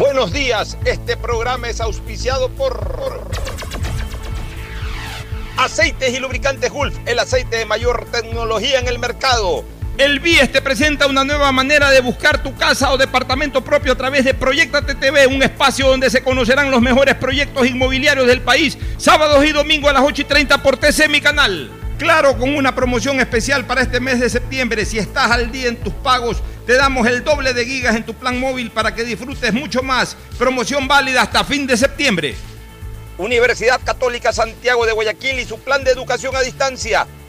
Buenos días, este programa es auspiciado por Aceites y Lubricantes Gulf, el aceite de mayor tecnología en el mercado. El BIES te presenta una nueva manera de buscar tu casa o departamento propio a través de Proyectate TV, un espacio donde se conocerán los mejores proyectos inmobiliarios del país, sábados y domingos a las 8 y 30 por TC, mi canal. Claro, con una promoción especial para este mes de septiembre, si estás al día en tus pagos, te damos el doble de gigas en tu plan móvil para que disfrutes mucho más. Promoción válida hasta fin de septiembre. Universidad Católica Santiago de Guayaquil y su plan de educación a distancia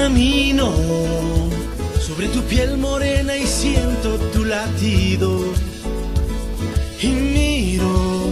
Camino sobre tu piel morena y siento tu latido. Y miro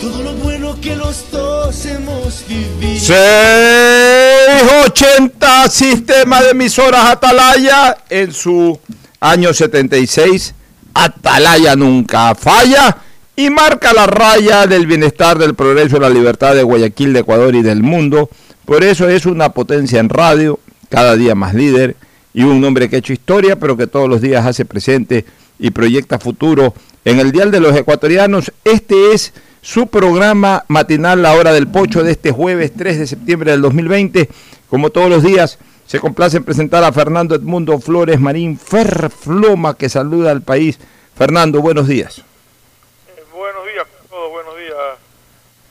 todo lo bueno que los dos hemos vivido. 680 Sistema de emisoras Atalaya en su año 76. Atalaya nunca falla y marca la raya del bienestar, del progreso, la libertad de Guayaquil, de Ecuador y del mundo. Por eso es una potencia en radio, cada día más líder y un hombre que ha hecho historia, pero que todos los días hace presente y proyecta futuro en el Dial de los Ecuatorianos. Este es su programa matinal La Hora del Pocho de este jueves 3 de septiembre del 2020. Como todos los días, se complace en presentar a Fernando Edmundo Flores Marín Ferfloma, que saluda al país. Fernando, buenos días. Eh, buenos días a todos, buenos días,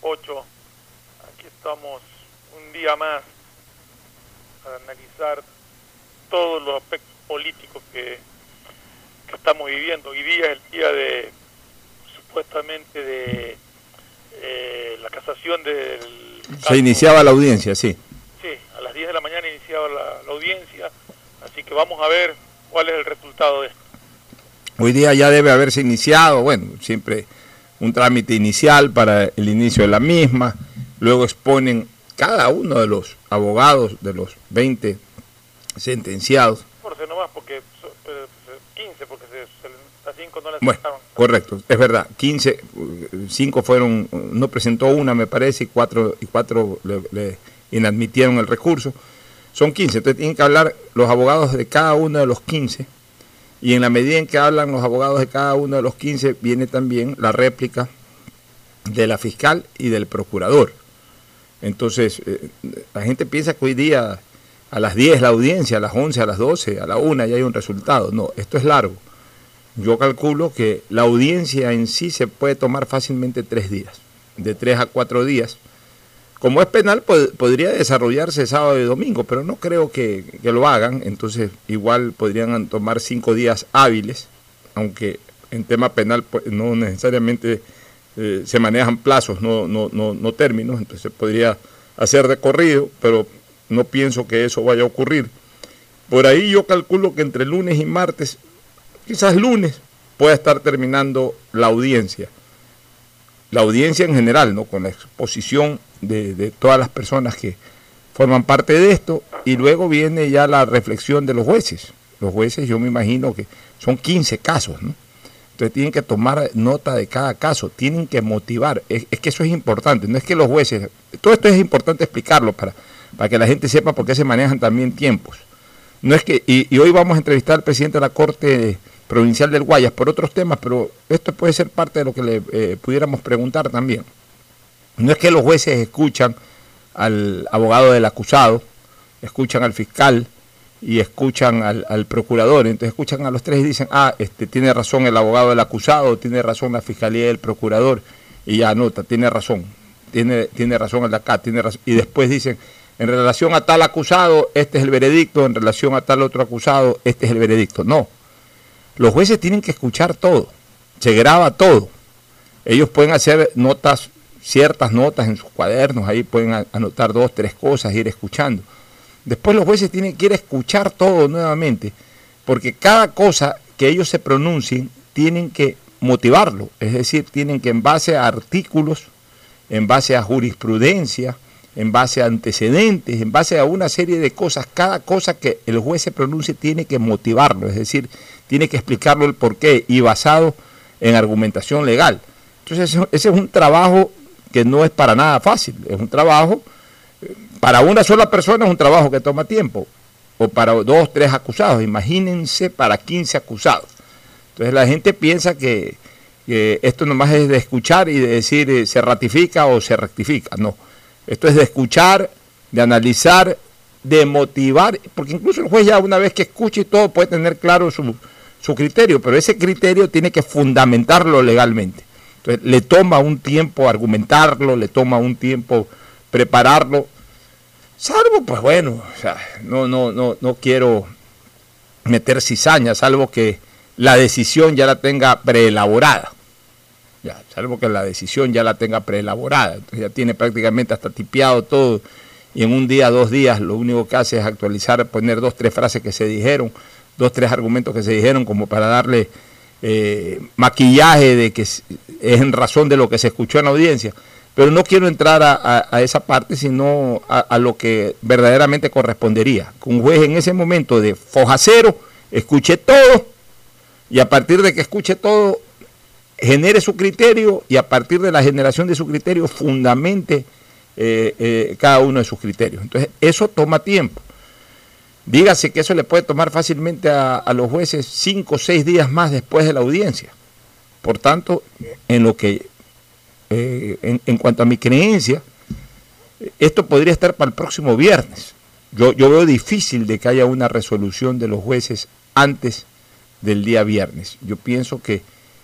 Pocho. Aquí estamos un día más para analizar todos los aspectos políticos que, que estamos viviendo. Hoy día es el día de, supuestamente, de eh, la casación del... Se iniciaba la audiencia, sí. Sí, a las 10 de la mañana iniciaba la, la audiencia, así que vamos a ver cuál es el resultado de esto. Hoy día ya debe haberse iniciado, bueno, siempre un trámite inicial para el inicio de la misma, luego exponen cada uno de los abogados de los 20 sentenciados. 14 nomás, porque so- eh, 15, porque se, a 5 no le Bueno, correcto, es verdad, 15, 5 fueron, no presentó una me parece, y cuatro, y cuatro le, le inadmitieron el recurso. Son 15, entonces tienen que hablar los abogados de cada uno de los 15 y en la medida en que hablan los abogados de cada uno de los 15 viene también la réplica de la fiscal y del procurador. Entonces, eh, la gente piensa que hoy día a las 10 la audiencia, a las 11, a las 12, a la 1 ya hay un resultado. No, esto es largo. Yo calculo que la audiencia en sí se puede tomar fácilmente tres días, de tres a cuatro días. Como es penal, pod- podría desarrollarse sábado y domingo, pero no creo que, que lo hagan, entonces igual podrían tomar cinco días hábiles, aunque en tema penal pues, no necesariamente eh, se manejan plazos, no, no, no, no términos, entonces podría hacer de corrido, pero no pienso que eso vaya a ocurrir. Por ahí yo calculo que entre lunes y martes, quizás lunes, pueda estar terminando la audiencia. La audiencia en general, ¿no? Con la exposición de, de todas las personas que, forman parte de esto y luego viene ya la reflexión de los jueces. Los jueces yo me imagino que son 15 casos, ¿no? Entonces tienen que tomar nota de cada caso, tienen que motivar. Es, que eso es importante, no es que los jueces, todo esto es importante explicarlo para, para que la gente sepa por qué se manejan también tiempos. No es que, y, hoy vamos a entrevistar al presidente de la Corte Provincial del Guayas por otros temas, pero esto puede ser parte de lo que le eh, pudiéramos preguntar también. No es que los jueces escuchan al abogado del acusado, escuchan al fiscal, y escuchan al, procurador, entonces escuchan a los tres y dicen, ah, este, tiene razón el abogado del acusado, tiene razón la fiscalía del procurador, y ya anota, tiene razón, tiene, tiene razón el de acá, tiene razón, y después dicen, en relación a tal acusado, este es el veredicto, en relación a tal otro acusado, este es el veredicto. No, los jueces tienen que escuchar todo, se graba todo. Ellos pueden hacer notas, ciertas notas en sus cuadernos, ahí pueden anotar dos, tres cosas, ir escuchando Después los jueces tienen que ir a escuchar todo nuevamente, porque cada cosa que ellos se pronuncien tienen que motivarlo, es decir, tienen que en base a artículos, en base a jurisprudencia, en base a antecedentes, en base a una serie de cosas, cada cosa que el juez se pronuncie tiene que motivarlo, es decir, tiene que explicarlo el porqué y basado en argumentación legal. Entonces ese es un trabajo que no es para nada fácil, es un trabajo para una sola persona es un trabajo que toma tiempo, o para dos, tres acusados. Imagínense para 15 acusados. Entonces la gente piensa que, esto nomás es de escuchar y de decir eh, se ratifica o se rectifica. No, esto es de escuchar, de analizar, de motivar, porque incluso el juez ya una vez que escuche y todo puede tener claro su, su criterio, pero ese criterio tiene que fundamentarlo legalmente. Entonces le toma un tiempo argumentarlo, le toma un tiempo prepararlo Salvo, pues bueno, o sea, no, no, no, no quiero meter cizaña, salvo que la decisión ya la tenga preelaborada. Ya, salvo que la decisión ya la tenga preelaborada. Entonces ya tiene prácticamente hasta tipeado todo. Y en un día, dos días, lo único que hace es actualizar, poner dos, tres frases que se dijeron, dos, tres argumentos que se dijeron, como para darle eh, maquillaje de que es en razón de lo que se escuchó en la audiencia. Pero no quiero entrar a, esa parte, sino a, lo que verdaderamente correspondería. Un juez en ese momento de foja cero escuche todo y a partir de que escuche todo genere su criterio y a partir de la generación de su criterio fundamente eh, eh, cada uno de sus criterios. Entonces, eso toma tiempo. Dígase que eso le puede tomar fácilmente a, a los jueces cinco o seis días más después de la audiencia. Por tanto, en lo que eh, en, cuanto a mi creencia, esto podría estar para el próximo viernes. Yo, yo veo difícil de que haya una resolución de los jueces antes del día viernes. Yo pienso que,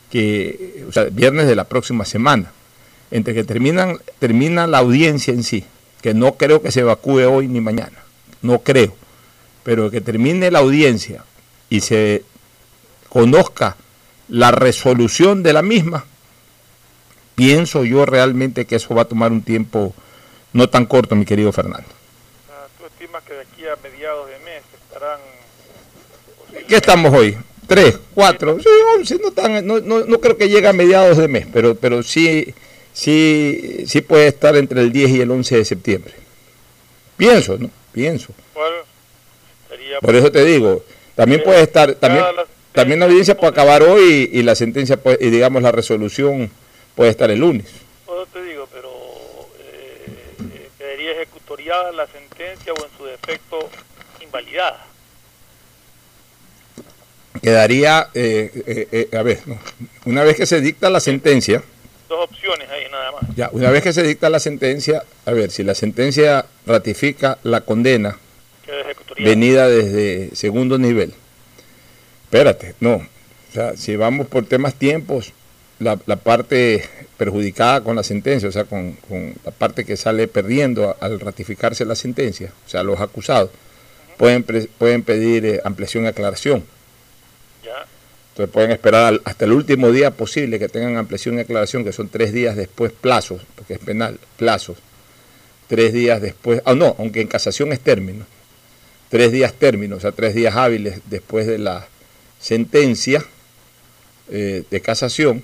que o sea, viernes de la próxima semana, entre que terminan, termina la audiencia en sí, que no creo que se evacúe hoy ni mañana, no creo, pero que termine la audiencia y se conozca la resolución de la misma, pienso yo realmente que eso va a tomar un tiempo no tan corto, mi querido Fernando. Ah, ¿Tú estimas que de aquí a mediados de mes estarán... ¿Qué estamos hoy? ¿Tres? ¿Cuatro? Sí, once, no, no, no, creo que llegue a mediados de mes, pero, pero sí, sí, sí puede estar entre el 10 y el 11 de septiembre. Pienso, ¿no? Pienso. Por eso te digo, también puede estar, también, también la audiencia puede acabar hoy y, la sentencia, y digamos la resolución puede estar el lunes. Puedo te digo, pero eh, quedaría ejecutoriada la sentencia o en su defecto invalidada. Quedaría, eh, eh, eh, a ver, una vez que se dicta la sentencia. Dos opciones ahí nada más. Ya, una vez que se dicta la sentencia, a ver, si la sentencia ratifica la condena venida desde segundo nivel. Espérate, no. O sea, si vamos por temas tiempos, la, parte perjudicada con la sentencia, o sea, con, la parte que sale perdiendo al ratificarse la sentencia, o sea, los acusados, pueden, pueden pedir eh, ampliación y aclaración. Entonces pueden esperar hasta el último día posible que tengan ampliación y aclaración, que son tres días después plazos, porque es penal, plazos. Tres días después, ah, no, aunque en casación es término. Tres días término, o sea, tres días hábiles después de la sentencia eh, de casación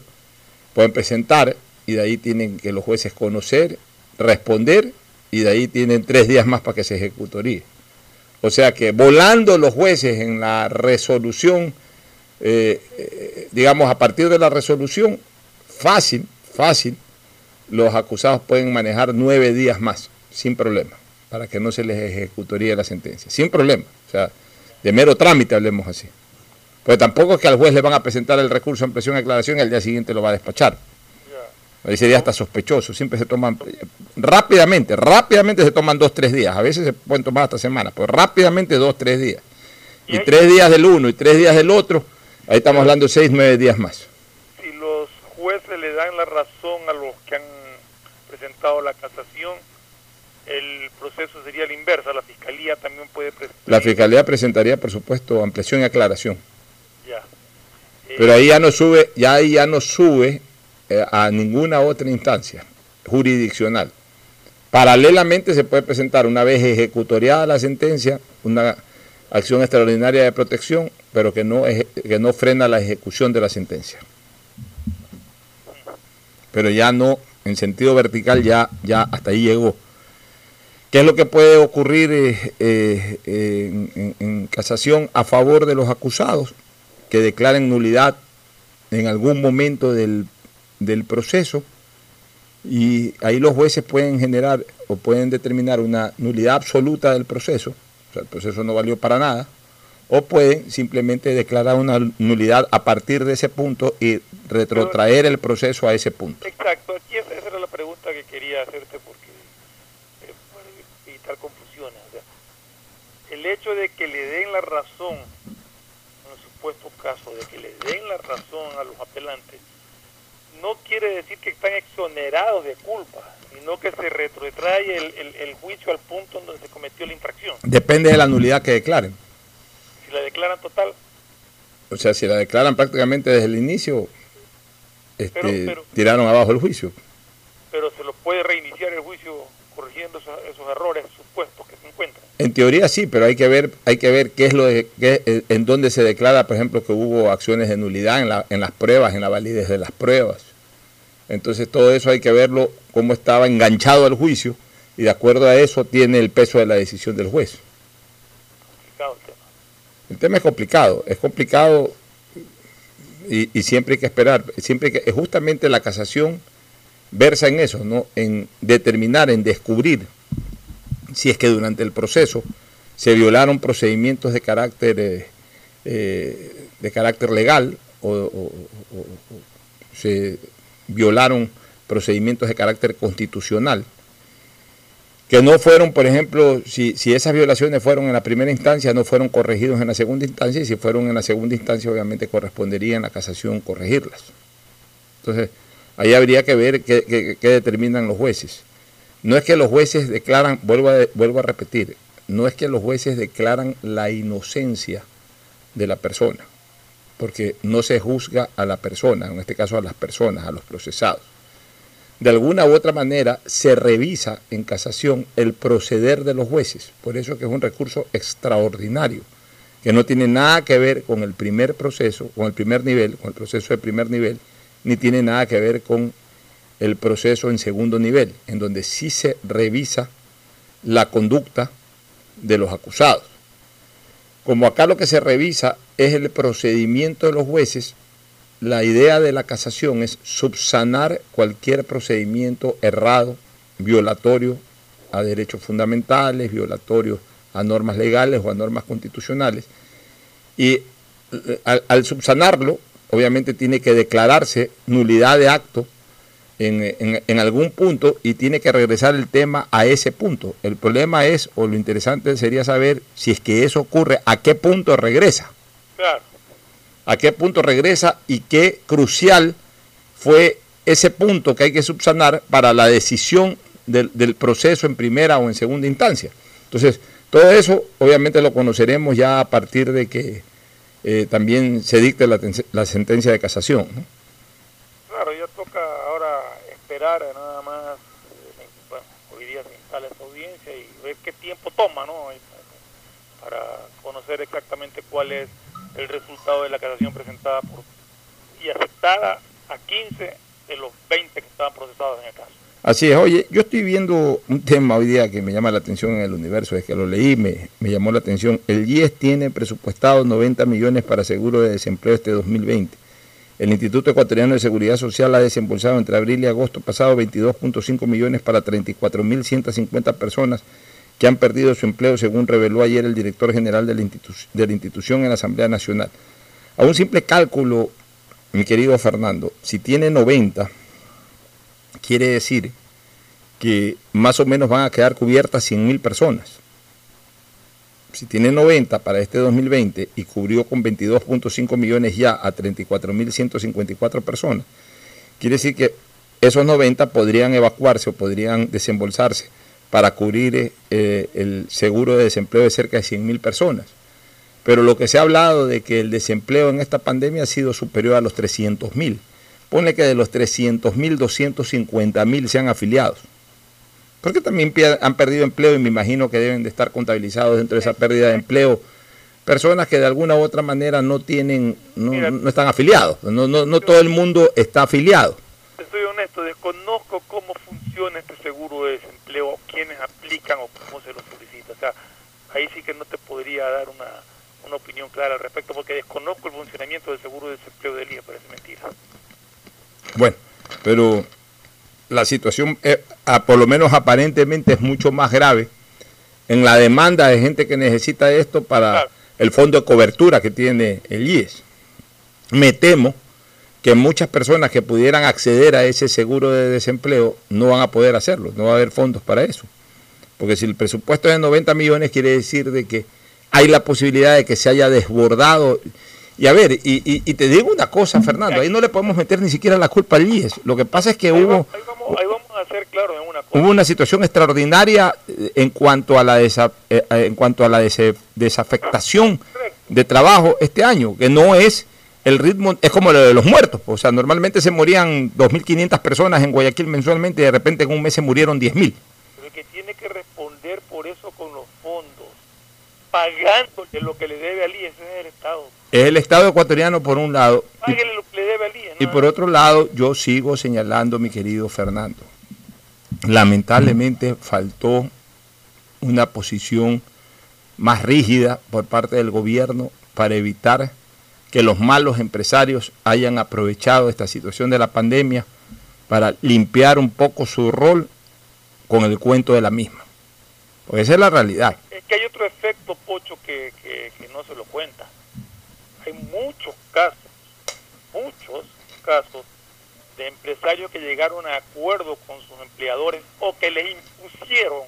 pueden presentar y de ahí tienen que los jueces conocer, responder y de ahí tienen tres días más para que se ejecutaría. O sea que volando los jueces en la resolución, eh, eh, digamos, a partir de la resolución, fácil, fácil, los acusados pueden manejar nueve días más, sin problema, para que no se les ejecutaría la sentencia, sin problema. O sea, de mero trámite, hablemos así. Pero tampoco es que al juez le van a presentar el recurso en presión de aclaración y al día siguiente lo va a despachar. Ese día está sospechoso, siempre se toman rápidamente, rápidamente se toman dos, tres días, a veces se pueden tomar hasta semanas, pero rápidamente dos, tres días. Y tres días del uno y tres días del otro, ahí estamos hablando de seis, nueve días más. Si los jueces le dan la razón a los que han presentado la casación, el proceso sería el inverso, la fiscalía también puede presentar. La fiscalía presentaría, por supuesto, ampliación y aclaración. Pero ahí ya no sube, ya ahí ya no sube eh, a ninguna otra instancia jurisdiccional. Paralelamente se puede presentar, una vez ejecutoriada la sentencia, una acción extraordinaria de protección, pero que no, que no frena la ejecución de la sentencia. Pero ya no, en sentido vertical, ya, ya hasta ahí llegó. ¿Qué es lo que puede ocurrir eh, eh, en casación a favor de los acusados que declaren nulidad en algún momento del del proceso y ahí los jueces pueden generar o pueden determinar una nulidad absoluta del proceso, o sea, el proceso no valió para nada, o pueden simplemente declarar una nulidad a partir de ese punto y retrotraer el proceso a ese punto. Exacto, aquí esa era la pregunta que quería hacerte porque eh, evitar confusiones. el hecho de que le den la razón, caso de que le den la razón a los apelantes, no quiere decir que están exonerados de culpa, sino que se retrotrae el, juicio al punto en donde se cometió la infracción. Depende de la nulidad que declaren. Si la declaran total. O sea, si la declaran prácticamente desde el inicio, este, tiraron abajo el juicio. Pero se lo puede reiniciar el juicio corrigiendo esos, errores supuestos que se encuentran. En teoría sí, pero hay que ver, hay que ver qué es lo de, qué, en dónde se declara, por ejemplo, que hubo acciones de nulidad en, la, en las pruebas, en la validez de las pruebas. Entonces todo eso hay que verlo cómo estaba enganchado al juicio y de acuerdo a eso tiene el peso de la decisión del juez. El tema es complicado, es complicado y, siempre hay que esperar, siempre que justamente la casación versa en eso, ¿no? En determinar, en descubrir si es que durante el proceso se violaron procedimientos de carácter eh, eh, de carácter legal o, se violaron procedimientos de carácter constitucional, que no fueron, por ejemplo, si, si, esas violaciones fueron en la primera instancia, no fueron corregidos en la segunda instancia, y si fueron en la segunda instancia, obviamente correspondería en la casación corregirlas. Entonces, ahí habría que ver qué, determinan los jueces. No es que los jueces declaran, vuelvo a, vuelvo a repetir, no es que los jueces declaran la inocencia de la persona porque no se juzga a la persona, en este caso a las personas, a los procesados. De alguna u otra manera se revisa en casación el proceder de los jueces, por eso que es un recurso extraordinario, que no tiene nada que ver con el primer proceso, con el primer nivel, con el proceso de primer nivel, ni tiene nada que ver con el proceso en segundo nivel, en donde sí se revisa la conducta de los acusados. Como acá lo que se revisa es el procedimiento de los jueces, la idea de la casación es subsanar cualquier procedimiento errado, violatorio a derechos fundamentales, violatorio a normas legales o a normas constitucionales. Y eh, al, subsanarlo, obviamente tiene que declararse nulidad de acto en, algún punto y tiene que regresar el tema a ese punto. El problema es, o lo interesante sería saber si es que eso ocurre, a qué punto regresa. A qué punto regresa y qué crucial fue ese punto que hay que subsanar para la decisión del, proceso en primera o en segunda instancia. Entonces, todo eso obviamente lo conoceremos ya a partir de que eh, también se dicte la, la sentencia de casación. ¿no? Claro, ya toca ahora nada más, eh, hoy día se instala esta audiencia y ver qué tiempo toma, ¿no? Para conocer exactamente cuál es el resultado de la casación presentada por y aceptada a 15 de los 20 que estaban procesados en el caso. Así es, oye, yo estoy viendo un tema hoy día que me llama la atención en el universo, es que lo leí, me, me llamó la atención. El IES tiene presupuestado 90 millones para seguro de desempleo este 2020. El Instituto Ecuatoriano de Seguridad Social ha desembolsado entre abril y agosto pasado 22.5 millones para 34.150 personas que han perdido su empleo, según reveló ayer el director general de la, institución en la Asamblea Nacional. A un simple cálculo, mi querido Fernando, si tiene 90 quiere decir que más o menos van a quedar cubiertas 100.000 personas. Si tiene 90 para este 2020 y cubrió con 22.5 millones ya a 34.154 personas, quiere decir que esos 90 podrían evacuarse o podrían desembolsarse para cubrir eh, el seguro de desempleo de cerca de 100.000 personas. Pero lo que se ha hablado de que el desempleo en esta pandemia ha sido superior a los 300.000 Pone que de los 300 mil, 250 mil sean afiliados. Porque también han perdido empleo y me imagino que deben de estar contabilizados dentro de esa pérdida de empleo personas que de alguna u otra manera no tienen, no, están afiliados. No, no, no todo el mundo está afiliado. Soy honesto, desconozco cómo funciona este seguro de desempleo, quiénes aplican o cómo se lo solicita. O sea, ahí sí que no te podría dar una, una opinión clara al respecto, porque desconozco el funcionamiento del seguro de desempleo del IE, parece mentira. Bueno, pero la situación, eh, por lo menos aparentemente, es mucho más grave en la demanda de gente que necesita esto para el fondo de cobertura que tiene el IES. Me temo que muchas personas que pudieran acceder a ese seguro de desempleo no van a poder hacerlo, no va a haber fondos para eso. Porque si el presupuesto es de 90 millones, quiere decir de que hay la posibilidad de que se haya desbordado y a ver, y, te digo una cosa, Fernando, ahí no le podemos meter ni siquiera la culpa al IES. Lo que pasa es que hubo... Hubo una situación extraordinaria eh, en cuanto a la, eh, eh, en cuanto a la desafectación de trabajo este año, que no es el ritmo, es como lo de los muertos. O sea, normalmente se morían 2.500 personas en Guayaquil mensualmente y de repente en un mes se murieron 10.000. Pero que tiene que responder por eso con los fondos, pagándole lo que le debe al IES es el Estado. Es el Estado ecuatoriano por un lado. Y, por otro lado, yo sigo señalando, mi querido Fernando, lamentablemente faltó una posición más rígida por parte del gobierno para evitar que los malos empresarios hayan aprovechado esta situación de la pandemia para limpiar un poco su rol con el cuento de la misma. Porque esa es la realidad. Es que hay otro efecto, Pocho, que, que no se lo cuenta hay muchos casos, muchos casos de empresarios que llegaron a acuerdo con sus empleadores o que les impusieron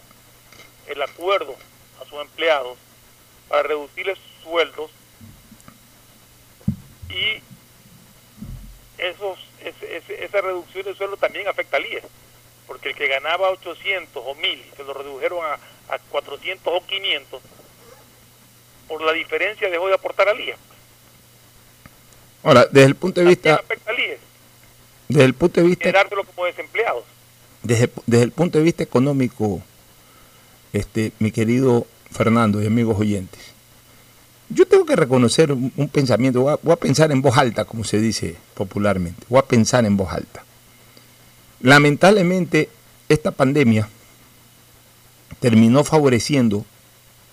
el acuerdo a sus empleados para reducirles sueldos y esos, esa reducción de sueldo también afecta al IES, porque el que ganaba 800 o 1000 se lo redujeron a, a 400 o 500, por la diferencia dejó de aportar al IES. Ahora, desde el punto de vista... Desde el punto de vista... como desempleados. Desde, desde el punto de vista económico, este, mi querido Fernando y amigos oyentes, yo tengo que reconocer un, pensamiento, voy a, voy a, pensar en voz alta, como se dice popularmente, voy a pensar en voz alta. Lamentablemente, esta pandemia terminó favoreciendo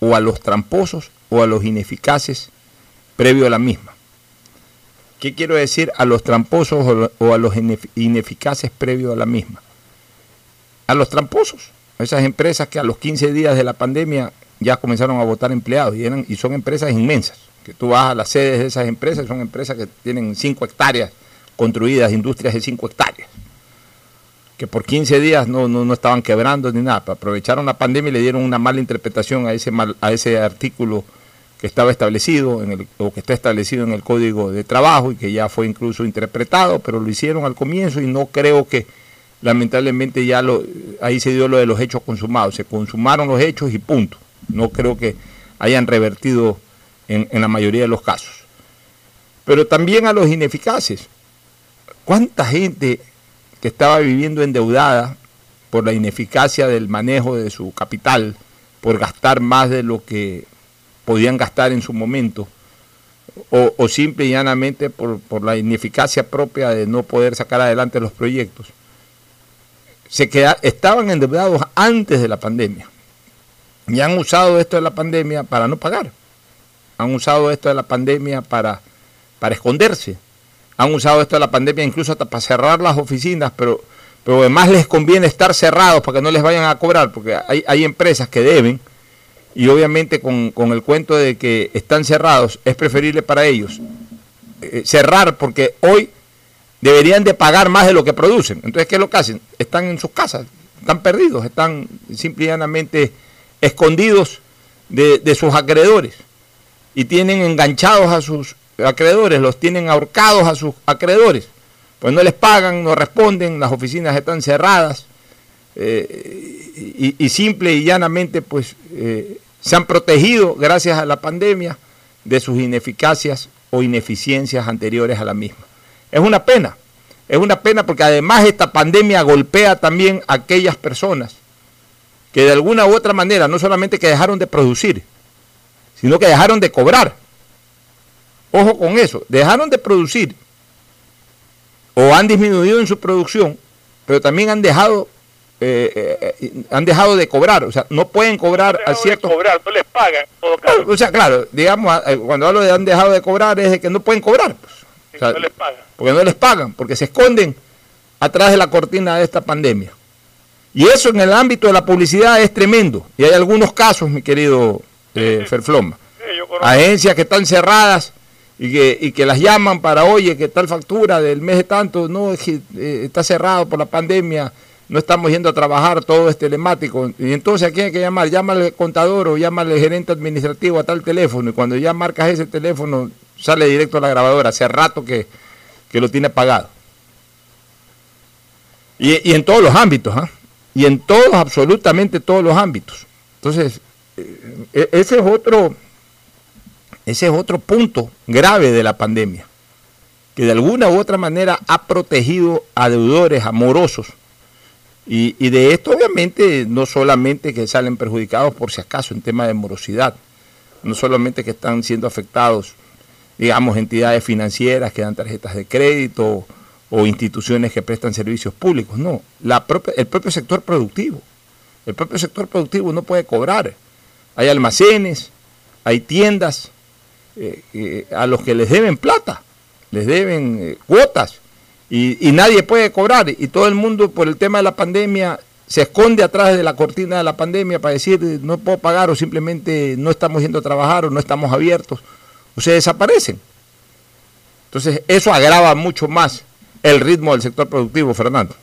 o a los tramposos o a los ineficaces previo a la misma. ¿Qué quiero decir a los tramposos o a los ineficaces previo a la misma? A los tramposos, a esas empresas que a los 15 días de la pandemia ya comenzaron a votar empleados y, son empresas inmensas, que tú vas a las sedes de esas empresas, son empresas que tienen 5 hectáreas construidas, industrias de 5 hectáreas, que por 15 días no, no, estaban quebrando ni nada, aprovecharon la pandemia y le dieron una mala interpretación a ese, mal, a ese artículo que estaba establecido en el, o que está establecido en el código de trabajo y que ya fue incluso interpretado, pero lo hicieron al comienzo y no creo que lamentablemente ya lo, ahí se dio lo de los hechos consumados, se consumaron los hechos y punto. No creo que hayan revertido en, en la mayoría de los casos. Pero también a los ineficaces. ¿Cuánta gente que estaba viviendo endeudada por la ineficacia del manejo de su capital, por gastar más de lo que podían gastar en su momento, o, simple y llanamente por, la ineficacia propia de no poder sacar adelante los proyectos. se queda, estaban endeudados antes de la pandemia y han usado esto de la pandemia para no pagar. Han usado esto de la pandemia para, para esconderse. Han usado esto de la pandemia incluso hasta para cerrar las oficinas, pero, pero además les conviene estar cerrados para que no les vayan a cobrar, porque hay, hay empresas que deben y obviamente con, con, el cuento de que están cerrados es preferible para ellos eh, cerrar porque hoy deberían de pagar más de lo que producen. Entonces, ¿qué es lo que hacen? Están en sus casas, están perdidos, están simplemente escondidos de, de sus acreedores y tienen enganchados a sus acreedores, los tienen ahorcados a sus acreedores. Pues no les pagan, no responden, las oficinas están cerradas eh, y, y, simple y llanamente pues eh, se han protegido gracias a la pandemia de sus ineficacias o ineficiencias anteriores a la misma. Es una pena, es una pena porque además esta pandemia golpea también a aquellas personas que de alguna u otra manera no solamente que dejaron de producir, sino que dejaron de cobrar. Ojo con eso, dejaron de producir o han disminuido en su producción, pero también han dejado eh, eh, han dejado de cobrar, o sea, no pueden cobrar a ciertos... cobrar, no les pagan. Todo caso. O sea, claro, digamos, eh, cuando hablo de han dejado de cobrar es de que no pueden cobrar. Pues. O sea, no les pagan. Porque no les pagan, porque se esconden atrás de la cortina de esta pandemia. Y eso en el ámbito de la publicidad es tremendo. Y hay algunos casos, mi querido eh, Ferfloma. Sí. Agencias que están cerradas y que, y que las llaman para, oye, que tal factura del mes de tanto, no, es que eh, está cerrado por la pandemia, no estamos yendo a trabajar, todo es telemático. Y entonces, ¿a quién hay que llamar? Llámale al contador o llámale al gerente administrativo a tal teléfono. Y cuando ya marcas ese teléfono, sale directo a la grabadora. Hace rato que, que lo tiene pagado. Y, y en todos los ámbitos, ¿ah? Y en todos, absolutamente todos los ámbitos. Entonces, eh, ese es otro, ese es otro punto grave de la pandemia, que de alguna u otra manera ha protegido a deudores amorosos. Y, y, de esto obviamente no solamente que salen perjudicados por si acaso en tema de morosidad, no solamente que están siendo afectados, digamos, entidades financieras que dan tarjetas de crédito o instituciones que prestan servicios públicos, no, la el propio sector productivo. El propio sector productivo no puede cobrar. Hay almacenes, hay tiendas eh, eh, a los que les deben plata, les deben eh, cuotas y, y, nadie puede cobrar. Y todo el mundo por el tema de la pandemia se esconde atrás de la cortina de la pandemia para decir no puedo pagar o simplemente no estamos yendo a trabajar o no estamos abiertos o se desaparecen. Entonces eso agrava mucho más el ritmo del sector productivo, Fernando.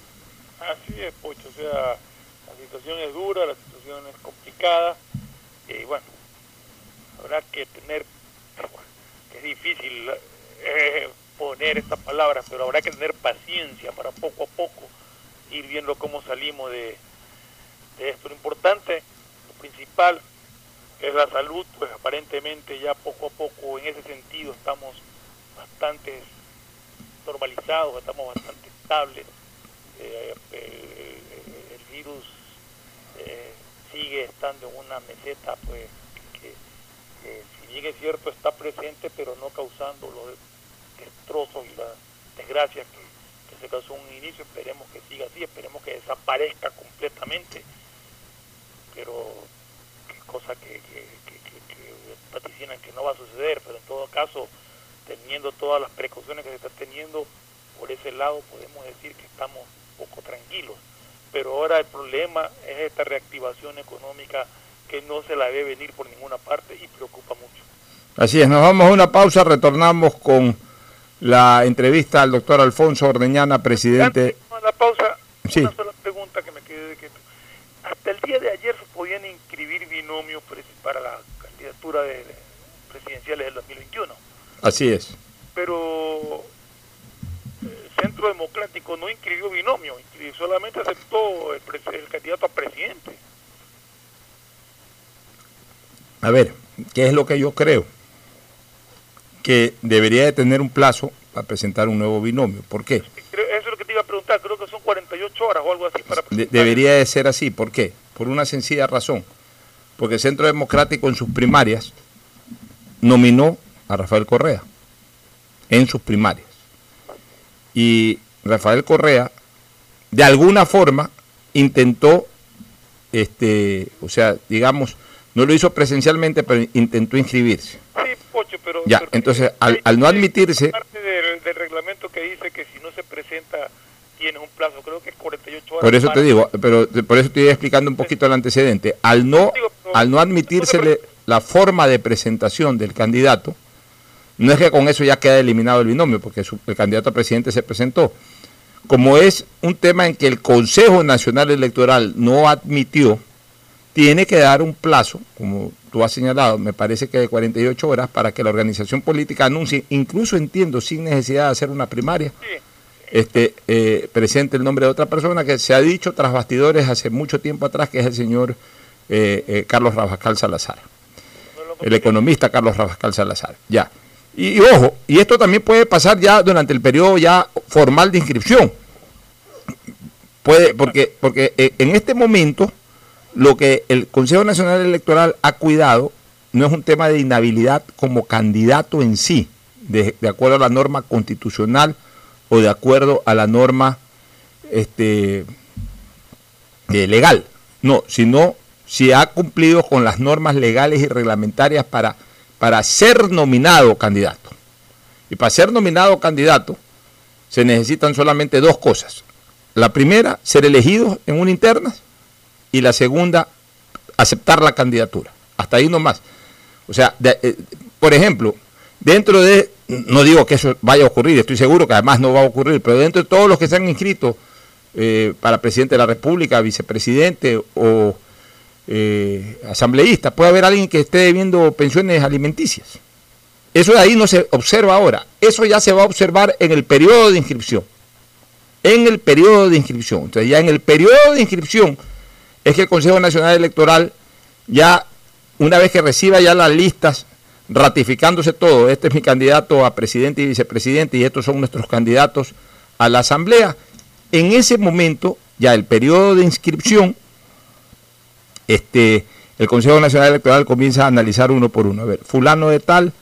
Así es, Pocho. O sea, la situación es dura, la situación es complicada y bueno, habrá que tener, es difícil eh, poner estas palabras, pero habrá que tener paciencia para poco a poco ir viendo cómo salimos de, esto. Lo importante, lo principal, es la salud, pues aparentemente ya poco a poco en ese sentido estamos bastante normalizados, estamos bastante estables. Eh, el virus eh, sigue estando en una meseta, pues, que, que, si bien es cierto está presente, pero no causando los y las desgracias que, que se causó en un inicio. Esperemos que siga así, esperemos que desaparezca completamente, pero cosa que, que, que, no va a suceder, pero en todo caso teniendo todas las precauciones que se están teniendo, por ese lado podemos decir que estamos poco tranquilos. Pero ahora el problema es esta reactivación económica que no se la ve venir por ninguna parte y preocupa mucho. Así es, nos vamos a una pausa, retornamos con la entrevista al doctor Alfonso Ordeñana, presidente. La pausa, sí. una sola pregunta que me quedé de que hasta el día de ayer se podían inscribir binomios para la candidatura de, de presidenciales del 2021. Así es. Pero el Centro Democrático no inscribió binomio, solamente aceptó el, el, candidato a presidente. A ver, ¿qué es lo que yo creo? Que debería de tener un plazo para presentar un nuevo binomio. ¿Por qué? Eso es lo que te iba a preguntar, creo que son 48 horas o algo así para de Debería de ser así, ¿por qué? Por una sencilla razón. Porque el Centro Democrático en sus primarias nominó a Rafael Correa en sus primarias. Y Rafael Correa, de alguna forma, intentó, este, o sea, digamos, no lo hizo presencialmente, pero intentó inscribirse. Sí, pero... Ya, pero- entonces, al- hay- al no hay admitirse- parte del, del reglamento que dice que si no se presenta tienes un plazo, creo que es 48 horas. Por eso te digo, pero te- por eso estoy explicando un poquito el antecedente. Al no, al no admitírsele la forma de presentación del candidato, no es que con eso ya queda eliminado el binomio, porque su- el candidato a presidente se presentó. Como es un tema en que el Consejo Nacional Electoral no admitió, tiene que dar un plazo, como tú has señalado, me parece que de 48 horas, para que la organización política anuncie, incluso entiendo, sin necesidad de hacer una primaria, este, eh, presente el nombre de otra persona que se ha dicho tras bastidores hace mucho tiempo atrás, que es el señor eh, eh, Carlos Rabascal Salazar, el economista Carlos Rabascal Salazar. Ya. Y, y ojo, y esto también puede pasar ya durante el periodo ya formal de inscripción. Puede, porque, porque en este momento lo que el Consejo Nacional Electoral ha cuidado no es un tema de inhabilidad como candidato en sí, de, de acuerdo a la norma constitucional o de acuerdo a la norma este, eh, legal. No, sino si ha cumplido con las normas legales y reglamentarias para, para ser nominado candidato. Y para ser nominado candidato se necesitan solamente dos cosas. La primera, ser elegido en una interna y la segunda, aceptar la candidatura. Hasta ahí nomás. O sea, eh, por ejemplo, dentro de, no digo que eso vaya a ocurrir, estoy seguro que además no va a ocurrir, pero dentro de todos los que se han inscrito eh, para presidente de la República, vicepresidente o eh, asambleísta, puede haber alguien que esté debiendo pensiones alimenticias. Eso de ahí no se observa ahora, eso ya se va a observar en el periodo de inscripción. En el periodo de inscripción. Entonces ya en el periodo de inscripción es que el Consejo Nacional Electoral ya, una vez que reciba ya las listas, ratificándose todo, este es mi candidato a presidente y vicepresidente y estos son nuestros candidatos a la Asamblea, en ese momento, ya el periodo de inscripción, este, el Consejo Nacional Electoral comienza a analizar uno por uno. A ver, fulano de tal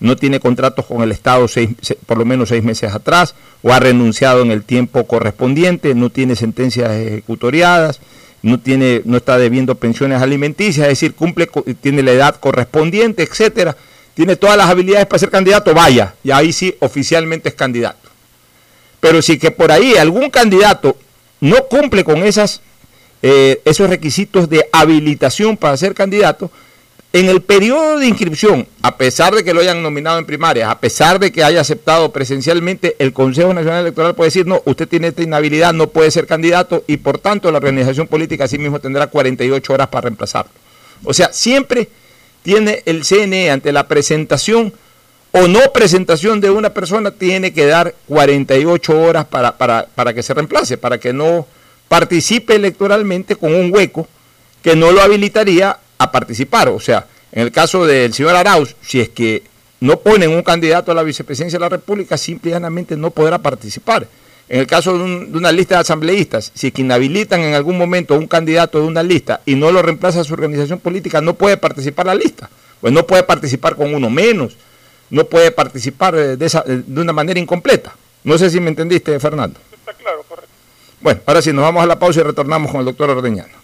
no tiene contratos con el Estado seis- se- por lo menos seis meses atrás, o ha renunciado en el tiempo correspondiente, no tiene sentencias ejecutoriadas, no tiene, no está debiendo pensiones alimenticias, es decir, cumple, tiene la edad correspondiente, etcétera, tiene todas las habilidades para ser candidato, vaya, y ahí sí oficialmente es candidato. Pero si que por ahí algún candidato no cumple con esas, eh, esos requisitos de habilitación para ser candidato, en el periodo de inscripción, a pesar de que lo hayan nominado en primarias, a pesar de que haya aceptado presencialmente, el Consejo Nacional Electoral puede decir, no, usted tiene esta inhabilidad, no puede ser candidato y por tanto la organización política sí mismo tendrá 48 horas para reemplazarlo. O sea, siempre tiene el CNE ante la presentación o no presentación de una persona, tiene que dar 48 horas para, para, para que se reemplace, para que no participe electoralmente con un hueco que no lo habilitaría a participar. O sea, en el caso del señor Arauz, si es que no ponen un candidato a la vicepresidencia de la República, simple y llanamente no podrá participar. En el caso de, un- de una lista de asambleístas, si es que inhabilitan en algún momento a un candidato de una lista y no lo reemplaza su organización política, no puede participar la lista. Pues no puede participar con uno menos, no puede participar eh, de, esa, eh, de una manera incompleta. No sé si me entendiste, Fernando. Está claro, correcto. Bueno, ahora sí, nos vamos a la pausa y retornamos con el doctor Ordeñano.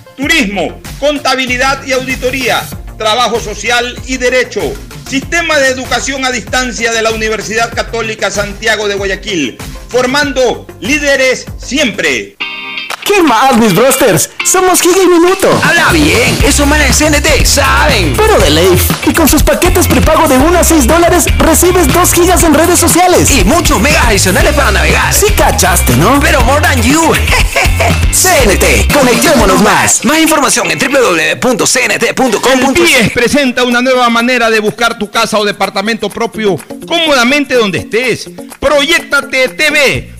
turismo, contabilidad y auditoría, trabajo social y derecho. Sistema de educación a distancia de la Universidad Católica Santiago de Guayaquil, formando líderes siempre. ¿Qué más, mis brosters? Somos Giga y Minuto. Habla bien, esos manes de CNT saben. Pero de Leif. Y con sus paquetes prepago de 1 a 6 dólares, recibes 2 gigas en redes sociales. Y muchos megas adicionales para navegar. Sí cachaste, ¿no? Pero more than you. CNT, conectémonos más. Más información en www.cnt.com. BIES presenta una nueva manera de buscar tu casa o departamento propio cómodamente donde estés. Proyectate TV,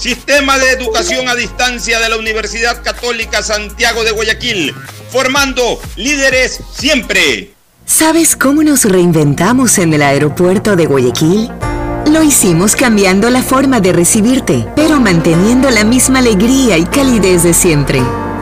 Sistema de Educación a Distancia de la Universidad Católica Santiago de Guayaquil, formando líderes siempre. ¿Sabes cómo nos reinventamos en el aeropuerto de Guayaquil? Lo hicimos cambiando la forma de recibirte, pero manteniendo la misma alegría y calidez de siempre.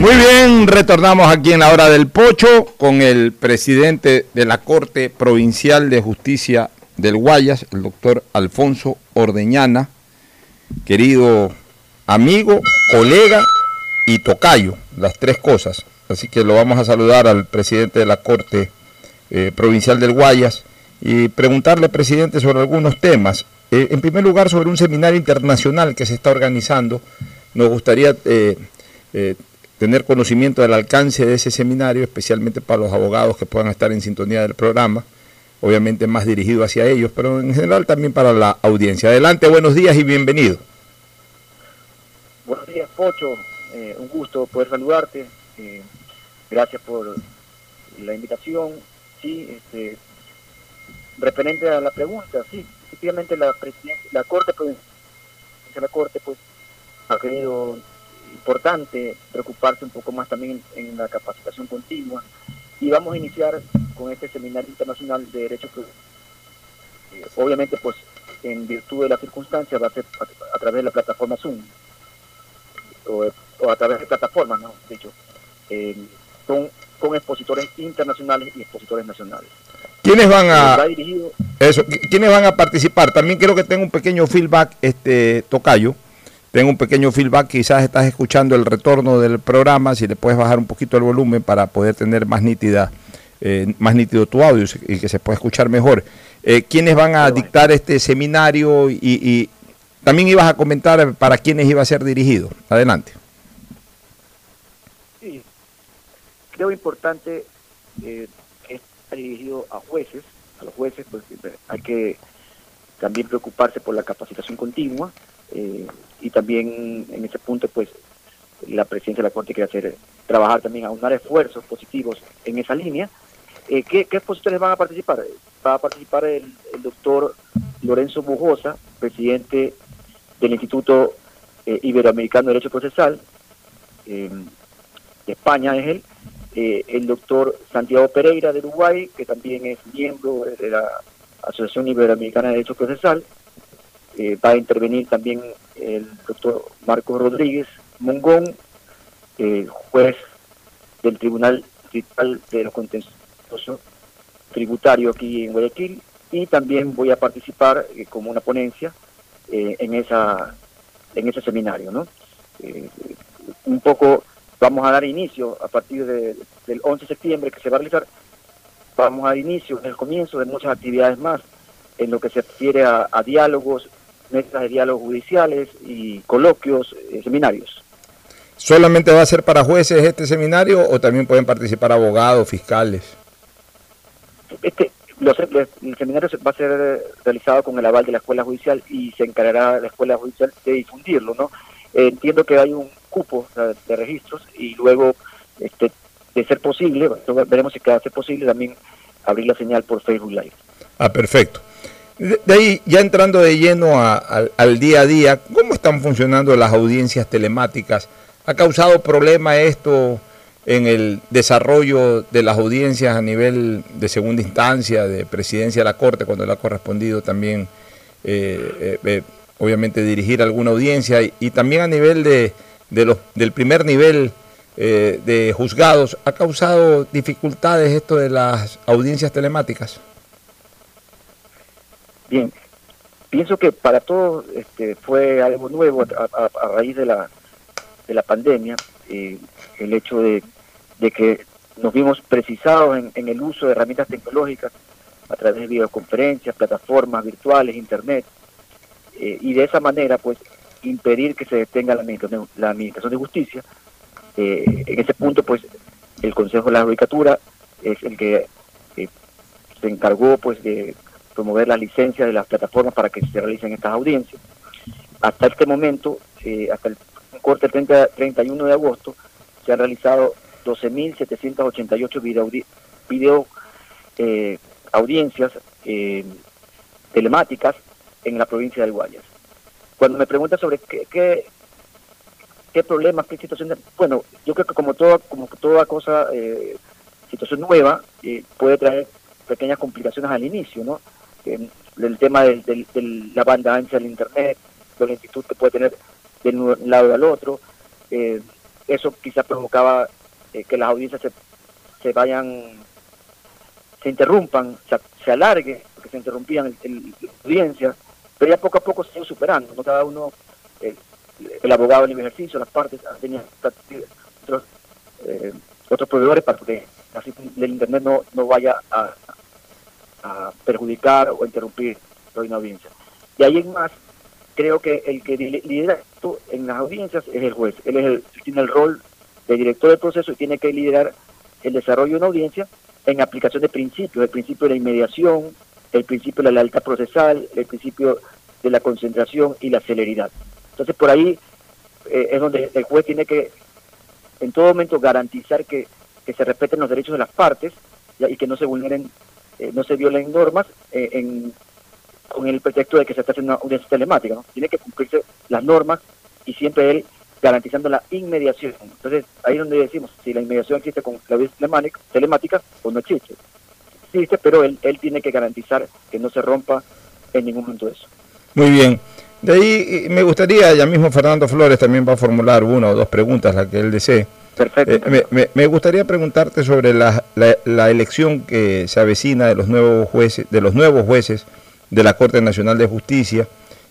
Muy bien, retornamos aquí en la hora del pocho con el presidente de la Corte Provincial de Justicia del Guayas, el doctor Alfonso Ordeñana, querido amigo, colega y tocayo, las tres cosas. Así que lo vamos a saludar al presidente de la Corte eh, provincial del Guayas y preguntarle, presidente, sobre algunos temas. Eh, en primer lugar, sobre un seminario internacional que se está organizando. Nos gustaría eh, tener conocimiento del alcance de ese seminario, especialmente para los abogados que puedan estar en sintonía del programa, obviamente más dirigido hacia ellos, pero en general también para la audiencia. Adelante, buenos días y bienvenido. Buenos días, Pocho. Eh, un gusto poder saludarte. Eh, gracias por la invitación. Sí, este, referente a la pregunta, sí, efectivamente la la Corte Provincial, la Corte, pues, ha creído importante preocuparse un poco más también en, la capacitación continua y vamos a iniciar con este seminario internacional de derecho Pro- eh, obviamente pues en virtud de las circunstancias va a ser a, a través de la plataforma Zoom o, o a través de plataformas, ¿no? De hecho, eh, con, con expositores internacionales y expositores nacionales. ¿Quiénes van a va dirigido eso? qui- ¿Quiénes van a participar? También quiero que tenga un pequeño feedback, este Tocayo. Tengo un pequeño feedback, quizás estás escuchando el retorno del programa, si le puedes bajar un poquito el volumen para poder tener más nítida, eh, más nítido tu audio y que se pueda escuchar mejor. Eh, ¿Quiénes van a dictar este seminario y, y también ibas a comentar para quiénes iba a ser dirigido? Adelante. Sí, creo importante eh, que está dirigido a jueces, a los jueces, eh, hay que también preocuparse por la capacitación continua eh, y también en ese punto, pues la presidencia de la Corte quiere hacer trabajar también, aunar esfuerzos positivos en esa línea. Eh, ¿qué, ¿Qué expositores van a participar? Va a participar el, doctor Lorenzo Bujosa, presidente del Instituto eh, Iberoamericano de Derecho Procesal, de España es él, el doctor Santiago Pereira de Uruguay, que también es miembro de la Asociación Iberoamericana de Derecho Procesal, eh, va a intervenir también el doctor Marcos Rodríguez Mongón, eh, juez del Tribunal Distrital de los Contenciosos Tributario aquí en Guayaquil, y también voy a participar eh, como una ponencia en esa en ese seminario, ¿no? Un poco vamos a dar inicio a partir de- del 11 de septiembre que se va a realizar, vamos a dar inicio en el comienzo de muchas actividades más en lo que se refiere a diálogos, mesas de diálogos judiciales y coloquios, eh, seminarios. ¿Solamente va a ser para jueces este seminario o también pueden participar abogados, fiscales? Este, los- el seminario se- va a ser realizado con el aval de la Escuela Judicial y se encargará la Escuela Judicial de difundirlo, ¿no? Eh, entiendo que hay un cupo de registros y luego, este, de ser posible, veremos si va a ser posible también abrir la señal por Facebook Live. Ah, perfecto. De, ahí, ya entrando de lleno al- día a día, ¿cómo están funcionando las audiencias telemáticas? ¿Ha causado problema esto en el desarrollo de las audiencias a nivel de segunda instancia, de presidencia de la Corte, cuando le ha correspondido también, eh, eh, eh, obviamente, dirigir alguna audiencia, y, también a nivel de, los, del primer nivel de juzgados? ¿Ha causado dificultades esto de las audiencias telemáticas? Bien, pienso que para todos este, fue algo nuevo a, raíz de la, de la pandemia, eh, el hecho de, de que nos vimos precisados en, en el uso de herramientas tecnológicas a través de videoconferencias, plataformas virtuales, internet, eh, y de esa manera pues impedir que se detenga la administración, la administración de justicia. Eh, en ese punto pues el Consejo de la Judicatura es el que eh, se encargó pues de promover la licencia de las plataformas para que se realicen estas audiencias. Hasta este momento, eh, hasta el corte 30 31 de agosto, se han realizado 12.788 video, video eh, audiencias eh, telemáticas en la provincia del Guayas. Cuando me preguntan sobre qué, qué, problemas, qué situaciones, bueno, yo creo que como toda, como toda cosa, eh, situación nueva, puede traer pequeñas complicaciones al inicio, ¿no? Eh, el tema del- de la banda ancha del Internet, de la lentitud que puede tener de un lado al otro, eh, eso quizás provocaba eh, que las audiencias se, se vayan, se interrumpan, se, alargue, porque se interrumpían el, el- la audiencia, pero ya poco a poco se ido superando, ¿no? Cada uno, el, el abogado en el ejercicio, las partes han tenido otros, eh, proveedores para poder así el Internet no, no vaya a, a perjudicar o interrumpir la audiencia. Y ahí en más, creo que el que lidera esto en las audiencias es el juez. Él es el, tiene el rol de director del proceso y tiene que liderar el desarrollo de una audiencia en aplicación de principios, el principio de la inmediación, el principio de la lealtad procesal, el principio de la concentración y la celeridad. Entonces por ahí eh, es donde el juez tiene que en todo momento garantizar que, se respeten los derechos de las partes y que no se vulneren, eh, no se violen normas eh, en, con el pretexto de que se está haciendo una audiencia telemática. Tiene que cumplirse las normas y siempre él garantizando la inmediación. Entonces, ahí es donde decimos si la inmediación existe con la audiencia telemática o no existe. Existe, pero él, él tiene que garantizar que no se rompa en ningún momento eso. Muy bien. De ahí me gustaría, ya mismo Fernando Flores también va a formular una o dos preguntas, la que él desee. Perfecto. Eh, me, me, gustaría preguntarte sobre la, la, elección que se avecina de los nuevos jueces, de los nuevos jueces de la Corte Nacional de Justicia,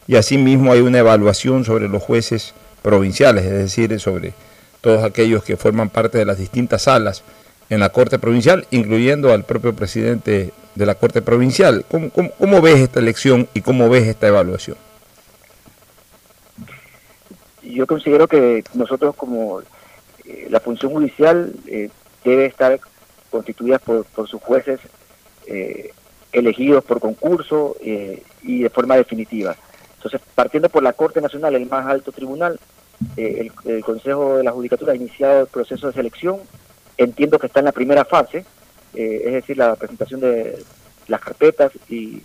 y asimismo hay una evaluación sobre los jueces provinciales, es decir, sobre todos aquellos que forman parte de las distintas salas en la Corte Provincial, incluyendo al propio presidente de la Corte Provincial. ¿Cómo, cómo ves esta elección y cómo ves esta evaluación? yo considero que nosotros como eh, la función judicial eh, debe estar constituida por, sus jueces eh, elegidos por concurso y de forma definitiva. Entonces, partiendo por la Corte Nacional, el más alto tribunal, el, Consejo de la Judicatura ha iniciado el proceso de selección. Entiendo que está en la primera fase, es decir, la presentación de las carpetas y,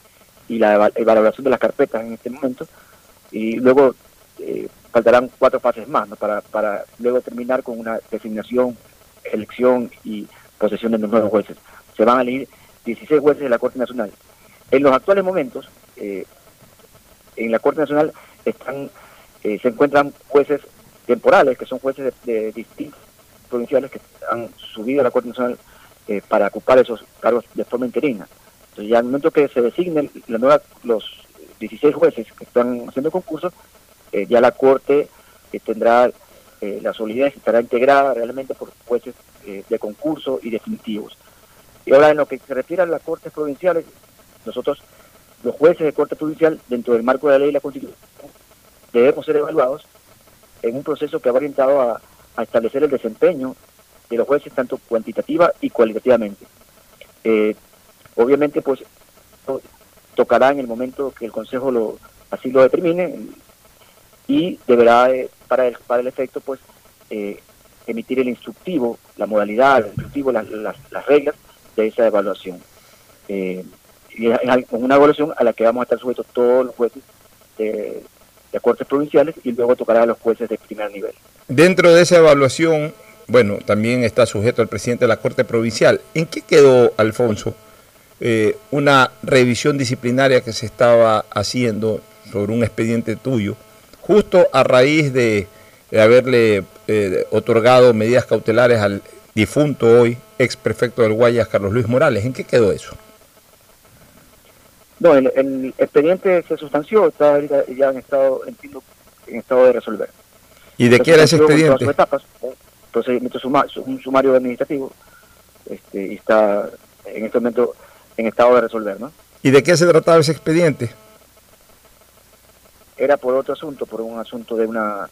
y la evaluación de las carpetas en este momento. Y luego faltarán cuatro fases más para, para luego terminar con una designación, elección y posesión de los nuevos jueces. Se van a elegir 16 jueces de la Corte Nacional. En los actuales momentos, eh, en la Corte Nacional están eh, se encuentran jueces temporales, que son jueces de, distintos provinciales que han subido a la Corte Nacional eh, para ocupar esos cargos de forma interina. Entonces ya al momento que se designen la nueva, los 16 jueces que están haciendo concurso, eh, ya la Corte eh, tendrá eh, la solidez, estará integrada realmente por jueces de concurso y definitivos. Y ahora en lo que se refiere a las Cortes Provinciales, nosotros, los jueces de Corte Provincial, dentro del marco de la ley y la Constitución, debemos ser evaluados en un proceso que va orientado a, establecer el desempeño de los jueces tanto cuantitativa y cualitativamente. obviamente, pues tocará en el momento que el Consejo lo así lo determine, y deberá eh, para, el, para el efecto pues eh, emitir el instructivo, la modalidad, el instructivo, las, las, reglas de esa evaluación. Eh, y es una evaluación a la que vamos a estar sujetos todos los jueces de, de cortes provinciales y luego tocará a los jueces de primer nivel. Dentro de esa evaluación, bueno, también está sujeto el presidente de la Corte Provincial. ¿En qué quedó, Alfonso, una revisión disciplinaria que se estaba haciendo sobre un expediente tuyo? Justo a raíz de, haberle eh, otorgado medidas cautelares al difunto hoy ex prefecto del Guayas, Carlos Luis Morales. ¿En qué quedó eso? No, el, expediente se sustanció, está ya en estado, entiendo, en estado de resolver. ¿Y de qué era ese expediente? etapas, procedimiento un sumario administrativo, este, y está en este momento en estado de resolver, ¿no? ¿Y de qué se trataba ese expediente? Era por otro asunto, por un asunto de una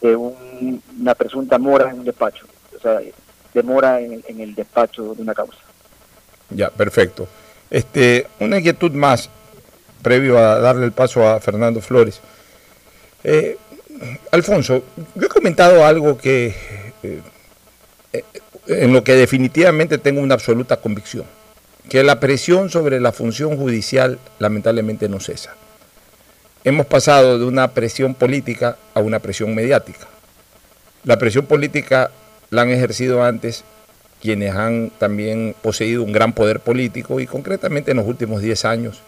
de una presunta mora en un despacho, o sea, demora en, en el despacho de una causa. Ya, perfecto. Este, una inquietud más, previo a darle el paso a Fernando Flores. Eh, Alfonso, yo he comentado algo que eh, en lo que definitivamente tengo una absoluta convicción, que la presión sobre la función judicial lamentablemente no cesa hemos pasado de una presión política a una presión mediática. La presión política la han ejercido antes quienes han también poseído un gran poder político y concretamente en los últimos 10 años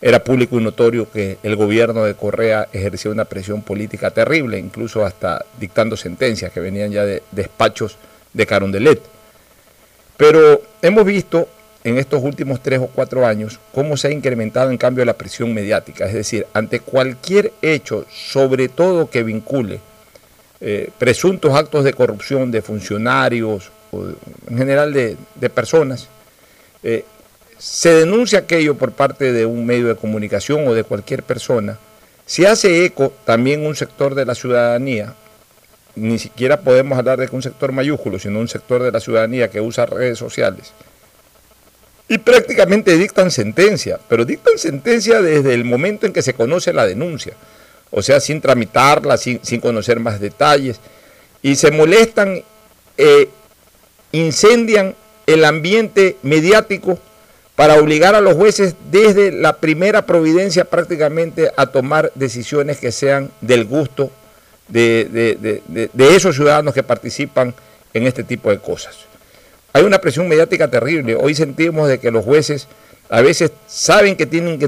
era público y notorio que el gobierno de Correa ejercía una presión política terrible, incluso hasta dictando sentencias que venían ya de despachos de Carondelet. Pero hemos visto en estos últimos tres o cuatro años cómo se ha incrementado en cambio la presión mediática. Es decir, ante cualquier hecho, sobre todo que vincule eh, presuntos actos de corrupción de funcionarios o en general de, personas, eh, se denuncia aquello por parte de un medio de comunicación o de cualquier persona, se hace eco también un sector de la ciudadanía, ni siquiera podemos hablar de un sector mayúsculo, sino un sector de la ciudadanía que usa redes sociales, y prácticamente dictan sentencia, pero dictan sentencia desde el momento en que se conoce la denuncia, o sea, sin tramitarla, sin, sin conocer más detalles, y se molestan, eh, incendian el ambiente mediático para obligar a los jueces desde la primera providencia prácticamente a tomar decisiones que sean del gusto de, de, de, de, esos ciudadanos que participan en este tipo de cosas. Hay una presión mediática terrible. Hoy sentimos de que los jueces a veces saben que tienen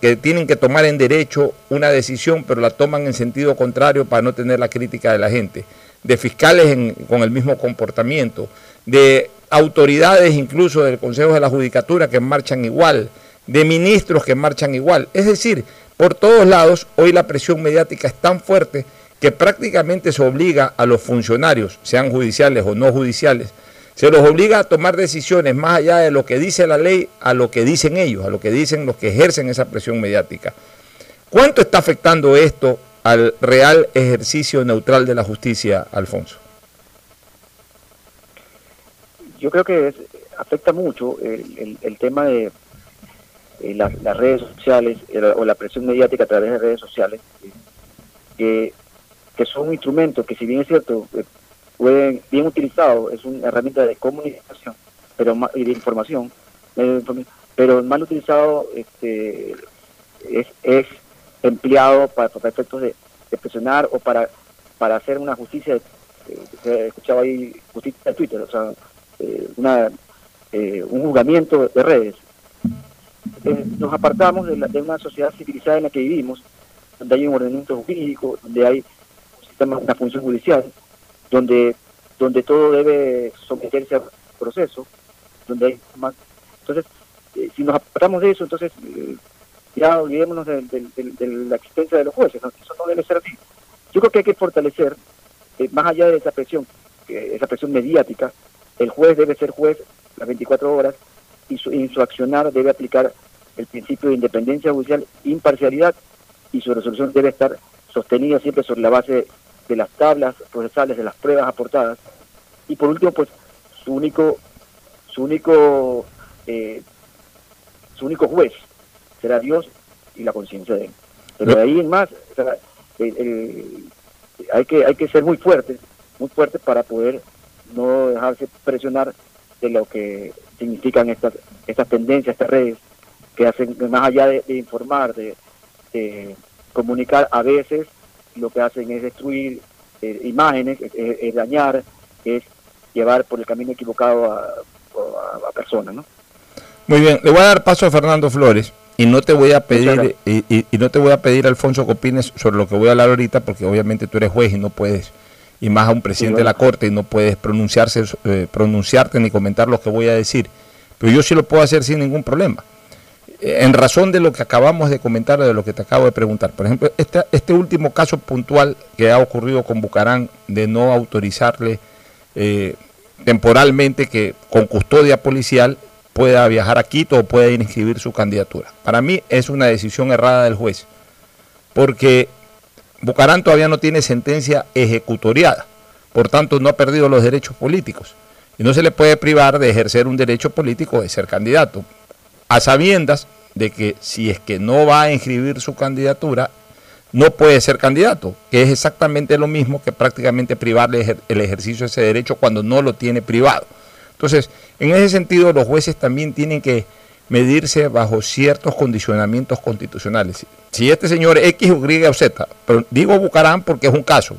que, tienen que tomar en derecho una decisión, pero la toman en sentido contrario para no tener la crítica de la gente. De fiscales con el mismo comportamiento, de autoridades incluso del Consejo de la Judicatura que marchan igual, de ministros que marchan igual. Es decir, por todos lados hoy la presión mediática es tan fuerte que prácticamente se obliga a los funcionarios, sean judiciales o no judiciales, se los obliga a tomar decisiones más allá de lo que dice la ley, a lo que dicen ellos, a lo que dicen los que ejercen esa presión mediática. ¿Cuánto está afectando esto al real ejercicio neutral de la justicia, Alfonso? Yo creo que afecta mucho el, tema de eh, la, las redes sociales o la presión mediática a través de redes sociales, eh, que son un instrumento que si bien es cierto, eh, bien utilizado, es una herramienta de comunicación pero y de información, pero mal utilizado este, es, es empleado para, para efectos de, presionar o para, para hacer una justicia, eh, escuchaba ahí justicia de Twitter, o sea, eh, una, eh, un juzgamiento de redes. Eh, nos apartamos de, la, de, una sociedad civilizada en la que vivimos, donde hay un ordenamiento jurídico, donde hay un sistema, una función judicial, donde donde todo debe someterse a proceso, donde hay más. Entonces, eh, si nos apartamos de eso, entonces eh, ya olvidémonos de, de, de, la existencia de los jueces, eso no debe ser así. Yo creo que hay que fortalecer, eh, más allá de esa presión, esa presión mediática, el juez debe ser juez las 24 horas y su, en su accionar debe aplicar el principio de independencia judicial, imparcialidad y su resolución debe estar sostenida siempre sobre la base de las tablas procesales, de las pruebas aportadas. Y por último, pues su único, su único, eh, su único juez será Dios y la conciencia de él. Pero de ahí en más, hay que hay que ser muy fuerte, muy fuerte para poder no dejarse presionar de lo que significan estas estas tendencias, estas redes que hacen más allá de, de informar, de, de comunicar a veces lo que hacen es destruir eh, imágenes, es, es, dañar, es llevar por el camino equivocado a, a, a, personas, ¿no? Muy bien, le voy a dar paso a Fernando Flores y no te voy a pedir y, y, y, no te voy a pedir Alfonso que opines sobre lo que voy a hablar ahorita porque obviamente tú eres juez y no puedes y más a un presidente sí, de la corte y no puedes pronunciarse eh, pronunciarte ni comentar lo que voy a decir, pero yo sí lo puedo hacer sin ningún problema en razón de lo que acabamos de comentar, de lo que te acabo de preguntar. Por ejemplo, este, este último caso puntual que ha ocurrido con Bucarán de no autorizarle eh, temporalmente que con custodia policial pueda viajar a Quito o pueda inscribir su candidatura. Para mí es una decisión errada del juez, porque Bucarán todavía no tiene sentencia ejecutoriada, por tanto no ha perdido los derechos políticos y no se le puede privar de ejercer un derecho político de ser candidato a sabiendas de que si es que no va a inscribir su candidatura, no puede ser candidato, que es exactamente lo mismo que prácticamente privarle el ejercicio de ese derecho cuando no lo tiene privado. Entonces, en ese sentido, los jueces también tienen que medirse bajo ciertos condicionamientos constitucionales. Si este señor X, Y o Z, pero digo Bucarán porque es un caso,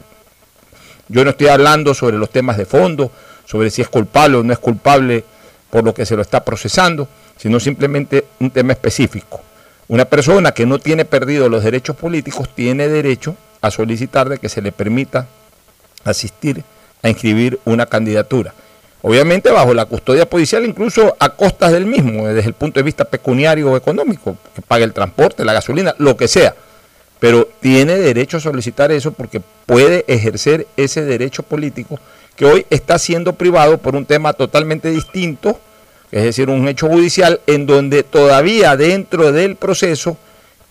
yo no estoy hablando sobre los temas de fondo, sobre si es culpable o no es culpable por lo que se lo está procesando, sino simplemente un tema específico. Una persona que no tiene perdido los derechos políticos tiene derecho a solicitar de que se le permita asistir a inscribir una candidatura. Obviamente bajo la custodia policial, incluso a costas del mismo, desde el punto de vista pecuniario o económico, que pague el transporte, la gasolina, lo que sea. Pero tiene derecho a solicitar eso porque puede ejercer ese derecho político que hoy está siendo privado por un tema totalmente distinto, es decir, un hecho judicial en donde todavía dentro del proceso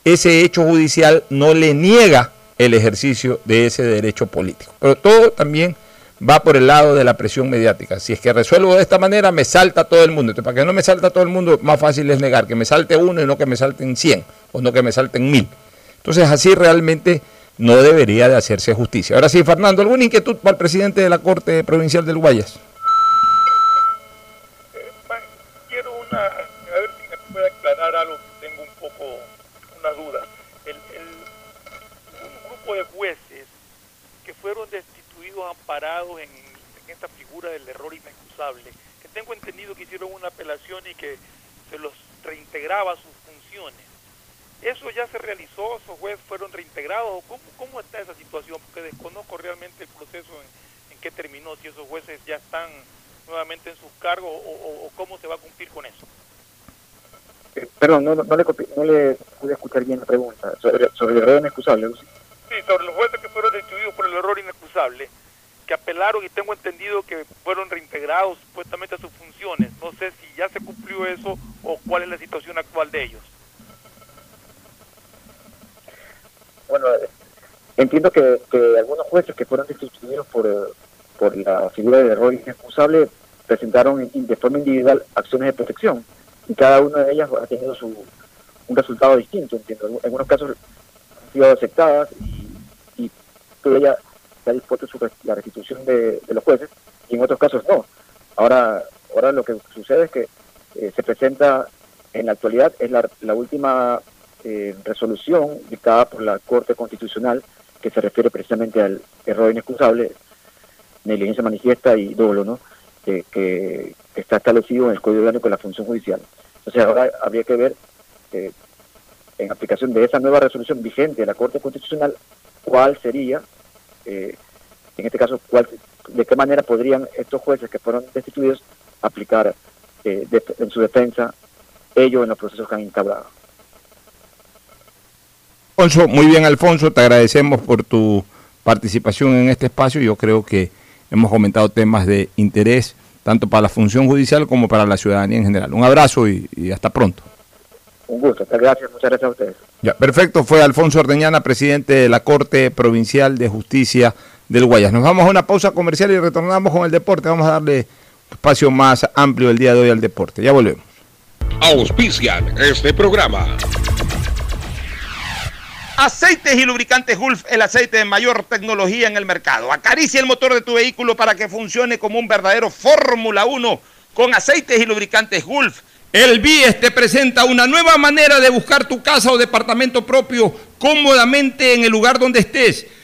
ese hecho judicial no le niega el ejercicio de ese derecho político. Pero todo también va por el lado de la presión mediática. Si es que resuelvo de esta manera, me salta todo el mundo. Entonces, para que no me salta todo el mundo, más fácil es negar que me salte uno y no que me salten 100 o no que me salten mil. Entonces, así realmente no debería de hacerse justicia. Ahora sí, Fernando, ¿alguna inquietud para el presidente de la Corte Provincial del Guayas? Amparados en, en esta figura del error inexcusable, que tengo entendido que hicieron una apelación y que se los reintegraba a sus funciones. ¿Eso ya se realizó? ¿Esos jueces fueron reintegrados? ¿Cómo, cómo está esa situación? Porque desconozco realmente el proceso en, en qué terminó, si esos jueces ya están nuevamente en sus cargos o, o, o cómo se va a cumplir con eso. Eh, perdón, no, no, le, no le pude escuchar bien la pregunta. Sobre, sobre el error inexcusable. Sí, sobre los jueces que fueron destituidos por el error inexcusable, que apelaron y tengo entendido que fueron reintegrados supuestamente a sus funciones. No sé si ya se cumplió eso o cuál es la situación actual de ellos. Bueno, entiendo que, que algunos jueces que fueron destituidos por, eh, por la figura de error inexcusable presentaron de forma individual acciones de protección y cada una de ellas ha tenido su, un resultado distinto, entiendo. En algunos casos han sido aceptadas y, y todavía dispuesto la restitución de, los jueces y en otros casos no. Ahora, ahora lo que sucede es que eh, se presenta en la actualidad es la, la última eh, resolución dictada por la Corte Constitucional que se refiere precisamente al error inexcusable, negligencia manifiesta y dolo, ¿no? Que, que- que está establecido en el Código Orgánico de la Función Judicial. Entonces ahora habría que ver, eh, en aplicación de esa nueva resolución vigente de la Corte Constitucional, cuál sería, eh, en este caso, cuál, de qué manera podrían estos jueces que fueron destituidos aplicar eh, en su defensa ellos en los procesos que han entablado. Alfonso, muy bien Alfonso, te agradecemos por tu participación en este espacio. Yo creo que hemos comentado temas de interés tanto para la función judicial como para la ciudadanía en general. Un abrazo y hasta pronto. Un gusto, muchas gracias, muchas gracias a ustedes. Ya, perfecto, fue Alfonso Ordeñana, presidente de la Corte Provincial de Justicia del Guayas. Nos vamos a una pausa comercial y retornamos con el deporte. Vamos a darle espacio más amplio el día de hoy al deporte. Ya volvemos. Auspician este programa. Aceites y lubricantes Gulf, el aceite de mayor tecnología en el mercado. Acaricia el motor de tu vehículo para que funcione como un verdadero Fórmula 1 con aceites y lubricantes Gulf. El BIES te presenta una nueva manera de buscar tu casa o departamento propio cómodamente en el lugar donde estés.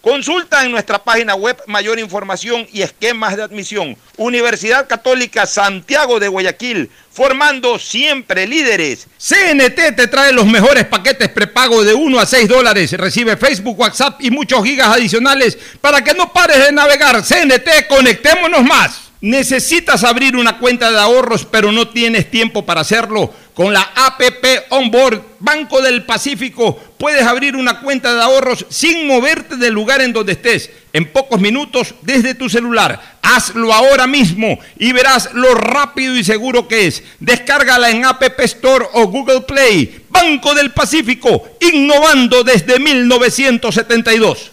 Consulta en nuestra página web mayor información y esquemas de admisión. Universidad Católica Santiago de Guayaquil, formando siempre líderes. CNT te trae los mejores paquetes prepago de 1 a 6 dólares. Recibe Facebook, WhatsApp y muchos gigas adicionales para que no pares de navegar. CNT, conectémonos más. Necesitas abrir una cuenta de ahorros pero no tienes tiempo para hacerlo. Con la APP Onboard Banco del Pacífico puedes abrir una cuenta de ahorros sin moverte del lugar en donde estés. En pocos minutos desde tu celular. Hazlo ahora mismo y verás lo rápido y seguro que es. Descárgala en App Store o Google Play. Banco del Pacífico, innovando desde 1972.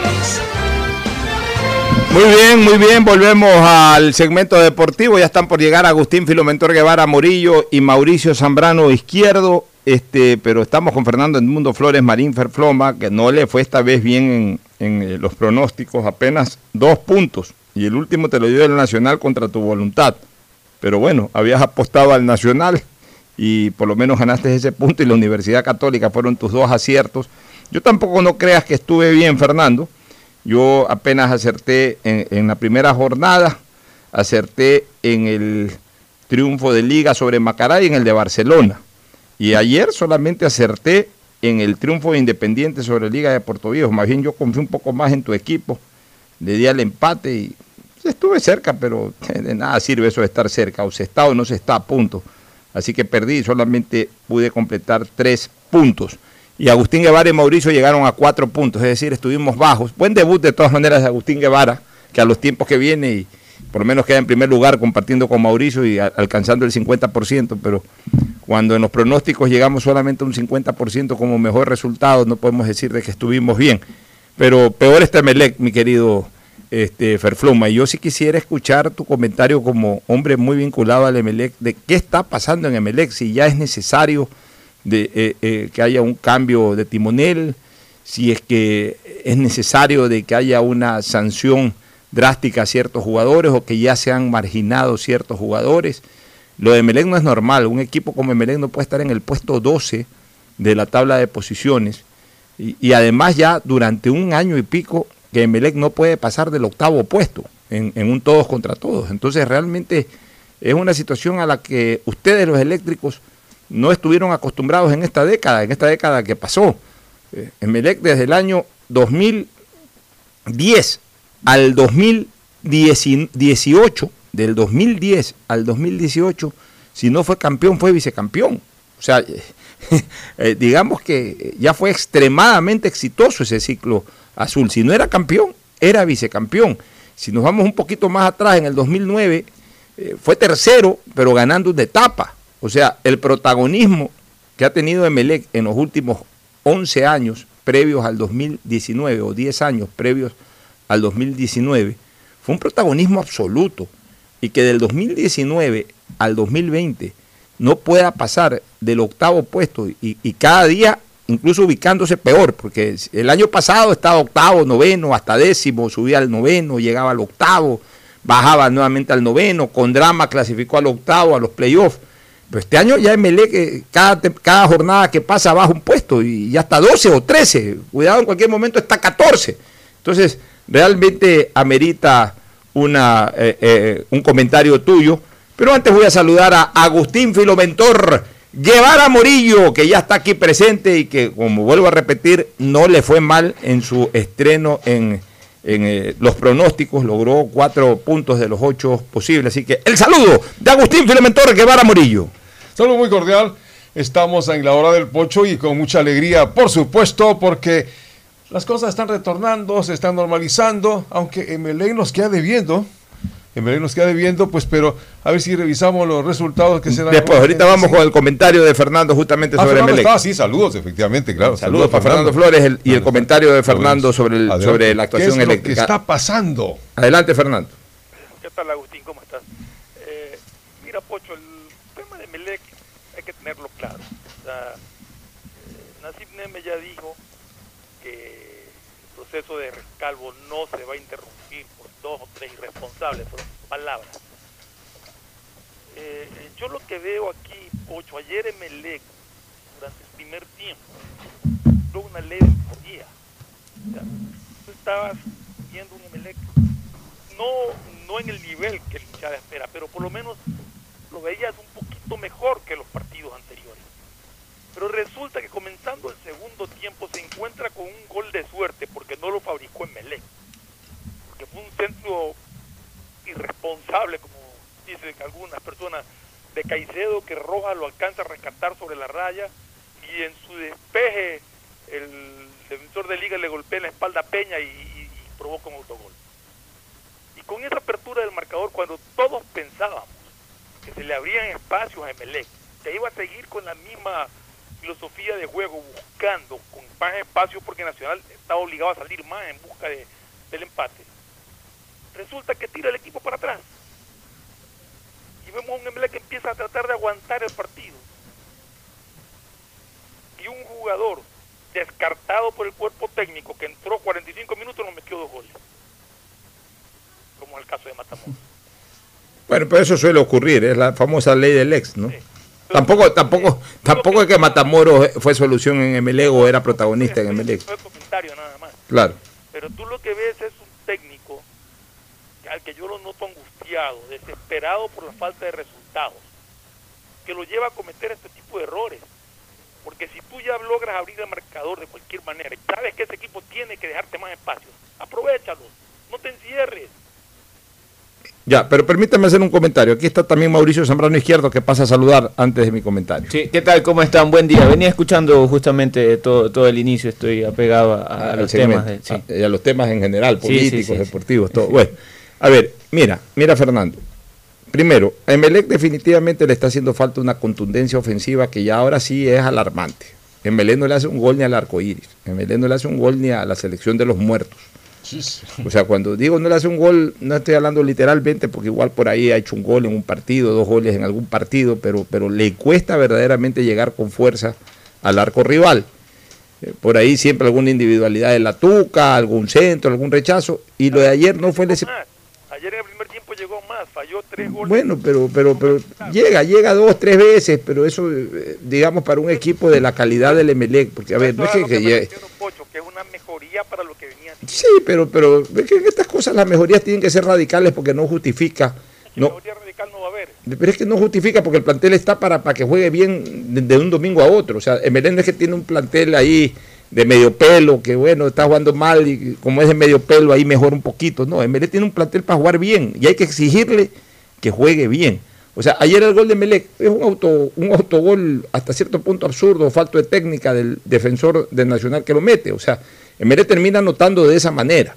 Muy bien, muy bien. Volvemos al segmento deportivo. Ya están por llegar Agustín Filomentor Guevara Morillo y Mauricio Zambrano Izquierdo. Este, pero estamos con Fernando Edmundo Flores Marín Ferfloma, que no le fue esta vez bien en, en, eh, los pronósticos, apenas dos puntos. Y el último te lo dio el Nacional contra tu voluntad. Pero bueno, habías apostado al Nacional y por lo menos ganaste ese punto y la Universidad Católica fueron tus dos aciertos. Yo tampoco no creas que estuve bien, Fernando. Yo apenas acerté en, en, la primera jornada, acerté en el triunfo de Liga sobre Macará y en el de Barcelona. Y ayer solamente acerté en el triunfo de Independiente sobre Liga de Puerto Viejo. Más bien yo confío un poco más en tu equipo. Le di al empate y estuve cerca, pero de nada sirve eso de estar cerca. O se está o no se está, punto. Así que perdí, solamente pude completar tres puntos y Agustín Guevara y Mauricio llegaron a cuatro puntos, es decir, estuvimos bajos. Buen debut de todas maneras de Agustín Guevara, que a los tiempos que viene y por lo menos queda en primer lugar compartiendo con Mauricio y alcanzando el 50%, pero cuando en los pronósticos llegamos solamente a un 50% como mejor resultado, no podemos decir de que estuvimos bien. Pero peor está Melec, mi querido este, Ferfluma. Y yo sí quisiera escuchar tu comentario como hombre muy vinculado al Emelec, de qué está pasando en Emelec, si ya es necesario de eh, eh, que haya un cambio de timonel, si es que es necesario de que haya una sanción drástica a ciertos jugadores o que ya se han marginado ciertos jugadores. Lo de Emelec no es normal, un equipo como Emelec no puede estar en el puesto 12 de la tabla de posiciones y, y además ya durante un año y pico que Emelec no puede pasar del octavo puesto en, en un todos contra todos. Entonces realmente es una situación a la que ustedes los eléctricos no estuvieron acostumbrados en esta década, en esta década que pasó. Eh, Emelec desde el año 2010 al 2018, del 2010 al 2018, si no fue campeón, fue vicecampeón. O sea, eh, digamos que ya fue extremadamente exitoso ese ciclo azul. Si no era campeón, era vicecampeón. Si nos vamos un poquito más atrás, en el 2009 eh, fue tercero, pero ganando una etapa. O sea, el protagonismo que ha tenido Emelec en los últimos 11 años previos al 2019 o 10 años previos al 2019 fue un protagonismo absoluto y que del 2019 al 2020 no pueda pasar del octavo puesto y, cada día incluso ubicándose peor, porque el año pasado estaba octavo, noveno, hasta décimo, subía al noveno, llegaba al octavo, bajaba nuevamente al noveno, con drama clasificó al octavo, a los playoffs. Pero este año ya MLE, cada, cada jornada que pasa baja un puesto y ya está 12 o 13. Cuidado, en cualquier momento está 14. Entonces, realmente amerita una, eh, eh, un comentario tuyo. Pero antes voy a saludar a Agustín Filomentor Guevara Morillo, que ya está aquí presente y que, como vuelvo a repetir, no le fue mal en su estreno en, en eh, los pronósticos, logró cuatro puntos de los ocho posibles. Así que el saludo de Agustín Filomentor Guevara Morillo. Saludo muy cordial. Estamos en la hora del pocho y con mucha alegría, por supuesto, porque las cosas están retornando, se están normalizando, aunque MLE nos queda debiendo. MLE nos queda debiendo, pues, pero a ver si revisamos los resultados que se dan. Después, ahorita vamos con el comentario de Fernando justamente ah, sobre Fernando MLE. Está, sí, saludos, efectivamente, claro. Saludos, para Fernando, Fernando Flores el, y el comentario de Fernando sobre, el, sobre la actuación ¿Qué es eléctrica. Lo que está pasando? Adelante, Fernando. ¿Qué tal, Agustín? ¿Cómo estás? Eh, mira, Pocho, el tema de Melec hay que tenerlo claro. O sea, eh, Nasib Neme ya dijo que el proceso de rescalvo no se va a interrumpir por dos o tres irresponsables, palabras. Eh, yo lo que veo aquí, Pocho, ayer en Melec, durante el primer tiempo, tuvo una mejoría. O sea, tú estabas viendo un Emelec no, no en el nivel que el hinchada espera, pero por lo menos lo veías un poquito mejor que los partidos anteriores. Pero resulta que comenzando el segundo tiempo se encuentra con un gol de suerte porque no lo fabricó en Melec. Porque fue un centro irresponsable, como dicen algunas personas, de Caicedo que Rojas lo alcanza a rescatar sobre la raya y en su despeje el defensor de liga le golpea en la espalda a Peña y, provoca un autogol. Y con esa apertura del marcador, cuando todos pensábamos que se le abrían espacios a Emelec, que iba a seguir con la misma filosofía de juego, buscando con más espacio porque Nacional estaba obligado a salir más en busca de- del empate. Resulta que tira el equipo para atrás. Y vemos un Emelec que empieza a tratar de aguantar el partido. Y un jugador descartado por el cuerpo técnico que entró 45 minutos nos metió dos goles. Como en el caso de Matamoros. Bueno, pero eso suele ocurrir, es la famosa ley del ex, ¿no? Tampoco, tampoco, tampoco es que Matamoros fue solución en Emelec o era protagonista en Emelec. Fue comentario nada más. Claro. Pero tú lo que ves es un técnico al que yo lo noto angustiado, desesperado por la falta de resultados, que lo lleva a cometer este tipo de errores. Porque si tú ya logras abrir el marcador de cualquier manera y sabes que ese equipo tiene que dejarte más espacio, aprovechalo, no te encierres. Ya, pero permítame hacer un comentario. Aquí está también Mauricio Zambrano Izquierdo que pasa a saludar antes de mi comentario. Sí, ¿qué tal? ¿Cómo están? Buen día. Venía escuchando justamente todo, todo el inicio, estoy apegado a, a al los segmento. temas. de- sí. Y a los temas en general, Sí, sí, políticos, sí, sí. deportivos, todo. Bueno, a ver, mira, mira Fernando. Primero, a Emelec definitivamente le está haciendo falta una contundencia ofensiva que ya ahora sí es alarmante. Emelec no le hace un gol ni al arco iris. Emelec no le hace un gol ni a la selección de los muertos. O sea, cuando digo no le hace un gol, no estoy hablando literalmente, porque igual por ahí ha hecho un gol en un partido, dos goles en algún partido, pero, pero le cuesta verdaderamente llegar con fuerza al arco rival. Eh, Por ahí siempre alguna individualidad de la tuca, algún centro, algún rechazo. Y lo de ayer no fue Más. Ayer en el primer tiempo llegó más, falló tres goles. Bueno, pero, pero, pero llega, llega dos, tres veces, pero eso, eh, digamos, para un equipo de la calidad del Emelec, porque a ver, no es que, que llegue- Pocho, que es una mejoría para lo que venía. Sí, pero, pero es que en estas cosas las mejorías tienen que ser radicales porque no justifica. No, Mejoría radical no va a haber. pero es que no justifica porque el plantel está para, para que juegue bien de, de un domingo a otro. O sea, Emelec no es que tiene un plantel ahí de medio pelo, que bueno, está jugando mal y como es de medio pelo ahí mejor un poquito. No, Emelec tiene un plantel para jugar bien y hay que exigirle que juegue bien. O sea, ayer el gol de Emelec es un, auto, un autogol hasta cierto punto absurdo, falto de técnica del defensor del Nacional que lo mete. O sea, Emelec termina anotando de esa manera.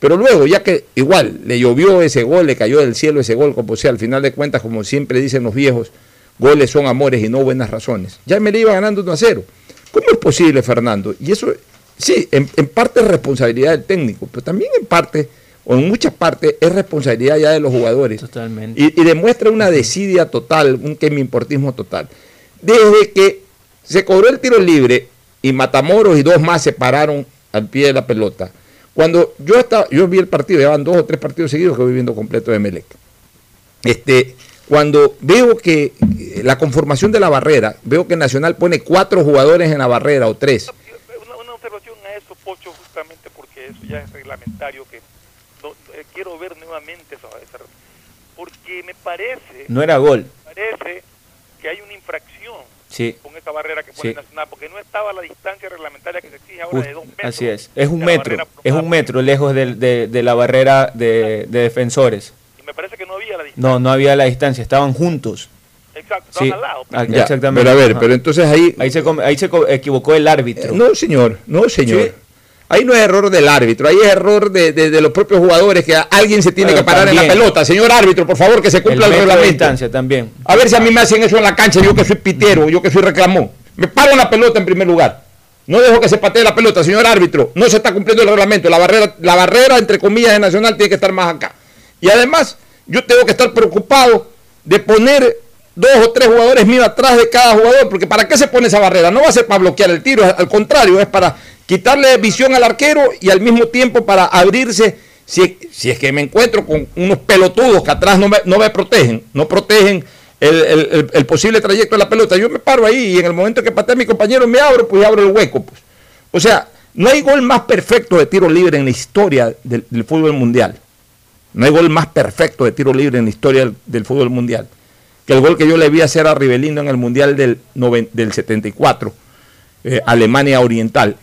Pero luego, ya que igual le llovió ese gol, le cayó del cielo ese gol, como sea, al final de cuentas, como siempre dicen los viejos, goles son amores y no buenas razones. Ya me le iba ganando 1 a 0. ¿Cómo es posible, Fernando? Y eso, sí, en, en parte es responsabilidad del técnico, pero también en parte, o en muchas partes, es responsabilidad ya de los jugadores. Totalmente. Y, y demuestra una desidia total, un quemimportismo total. Desde que se cobró el tiro libre y Matamoros y dos más se pararon al pie de la pelota. Cuando yo estaba, yo vi el partido, llevan dos o tres partidos seguidos que voy viendo completo de Melec. Este, cuando veo que eh, la conformación de la barrera, veo que Nacional pone cuatro jugadores en la barrera o tres. Una, una observación a eso, Pocho, justamente porque eso ya es reglamentario, que no- eh, quiero ver nuevamente esa, esa- porque me parece, No era gol. parece que hay una infracción Sí. con esa barrera que pone Sí. Nacional, porque no estaba la distancia reglamentaria que se exige ahora de dos metros. Así es. Es un de metro. Es un metro lejos del- de, de la barrera de, de defensores. Y me parece que la distancia. No, no había la distancia, estaban juntos. Exacto, Sí, estaban al lado. ah, Ya, exactamente. pero a ver, Ajá. pero entonces ahí- Ahí se, ahí se equivocó el árbitro. No, señor, no, señor. Sí. Ahí no es error del árbitro, ahí es error de, de- de los propios jugadores que alguien se tiene que parar en la pelota. Señor árbitro, por favor, que se cumpla el, de reglamento. distancia también. A ver si a mí me hacen eso en la cancha, yo que soy pitero, yo que soy reclamón. Me paro en la pelota en primer lugar. No dejo que se patee la pelota, señor árbitro. No se está cumpliendo el reglamento. La barrera, la barrera entre comillas, de Nacional tiene que estar más acá. Y además, yo tengo que estar preocupado de poner dos o tres jugadores míos atrás de cada jugador, porque ¿para qué se pone esa barrera? No va a ser para bloquear el tiro, al contrario, es para quitarle visión al arquero y al mismo tiempo para abrirse si, si es que me encuentro con unos pelotudos que atrás no me, no me protegen, no protegen el, el- posible trayecto de la pelota. Yo me paro ahí y en el momento que patea mi compañero me abro, pues abro el hueco. Pues. O sea, no hay gol más perfecto de tiro libre en la historia del fútbol mundial. No hay gol más perfecto de tiro libre en la historia del, fútbol mundial que el gol que yo le vi hacer a Rivelino en el Mundial del, del 74, eh, Alemania Oriental.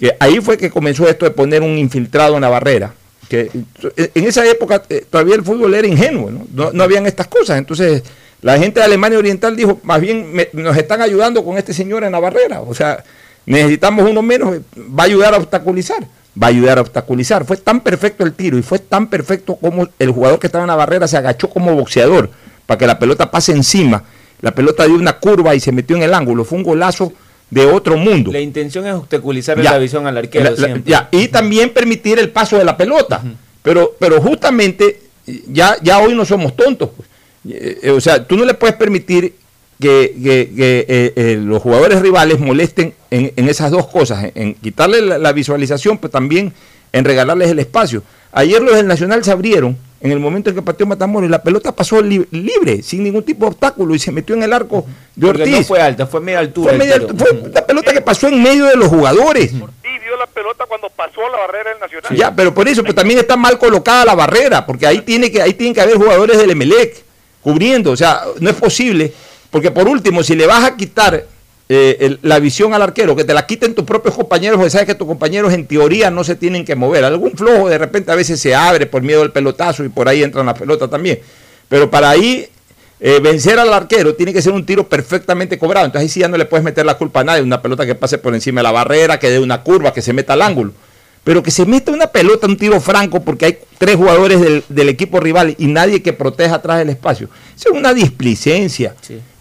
Que ahí fue que comenzó esto de poner un infiltrado en la barrera, Que, eh, en esa época eh, todavía el fútbol era ingenuo, ¿no? No, habían estas cosas. Entonces la gente de Alemania Oriental dijo, más bien nos están ayudando con este señor en la barrera. O sea, necesitamos uno menos, va a ayudar a obstaculizar. Va a ayudar a obstaculizar. Fue tan perfecto el tiro y fue tan perfecto como el jugador que estaba en la barrera se agachó como boxeador para que la pelota pase encima. La pelota dio una curva y se metió en el ángulo. Fue un golazo de otro mundo. La intención es obstaculizar Ya. la visión al arquero La- la- siempre. ya, y también permitir el paso de la pelota. pero, pero justamente ya, ya hoy no somos tontos. pues. Eh, eh, o sea, tú no le puedes permitir que, que- que, eh, eh, los jugadores rivales molesten en, en esas dos cosas, en, en quitarle la, la visualización, pero también en regalarles el espacio. Ayer los del Nacional se abrieron en el momento en que pateó Matamoros y la pelota pasó li- libre, sin ningún tipo de obstáculo y se metió en el arco de Porque Ortiz. no fue alta, fue media altura. Fue, media- fue la pelota que pasó en medio de los jugadores. Y vio la pelota cuando pasó la barrera del Nacional. Ya, pero por eso, pues también está mal colocada la barrera, porque ahí tiene que, ahí tienen que haber jugadores del Emelec cubriendo, o sea, no es posible, porque por último, si le vas a quitar eh, la visión al arquero, que te la quiten tus propios compañeros, porque sabes que tus compañeros en teoría no se tienen que mover. Algún flojo de repente a veces se abre por miedo al pelotazo y por ahí entran las pelotas también. Pero para ahí eh, vencer al arquero tiene que ser un tiro perfectamente cobrado. Entonces ahí sí ya no le puedes meter la culpa a nadie. Una pelota que pase por encima de la barrera, que dé una curva, que se meta al ángulo. Pero que se meta una pelota, un tiro franco, porque hay tres jugadores del, equipo rival y nadie que proteja atrás del espacio. Eso es una displicencia.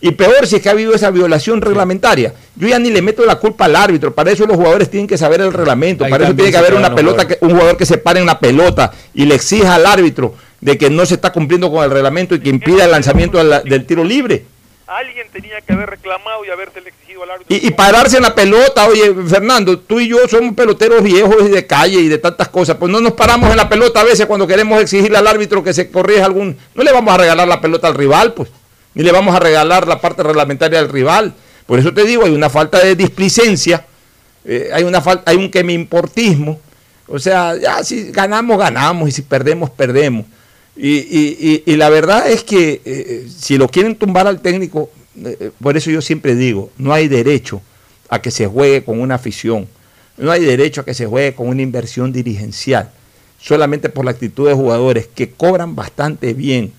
Y peor si es que ha habido esa violación reglamentaria. Yo ya ni le meto la culpa al árbitro. Para eso los jugadores tienen que saber el reglamento. Ahí para eso tiene que haber una pelota, que, un jugador que se pare en la pelota y le exija al árbitro de que no se está cumpliendo con el reglamento y que impida el lanzamiento de la- del tiro libre. Alguien tenía que haber reclamado y habérsele exigido al árbitro. Y, y pararse en la pelota, oye, Fernando, tú y yo somos peloteros viejos y de calle y de tantas cosas, pues no nos paramos en la pelota a veces cuando queremos exigirle al árbitro que se corrija algún... No le vamos a regalar la pelota al rival, pues, ni le vamos a regalar la parte reglamentaria al rival. Por eso te digo, hay una falta de displicencia, eh, hay, una hay un que me importismo. O sea, ya si ganamos, ganamos y si perdemos, perdemos. Y, y- y- y la verdad es que eh, si lo quieren tumbar al técnico, eh, por eso yo siempre digo, no hay derecho a que se juegue con una afición, no hay derecho a que se juegue con una inversión dirigencial, solamente por la actitud de jugadores que cobran bastante bien.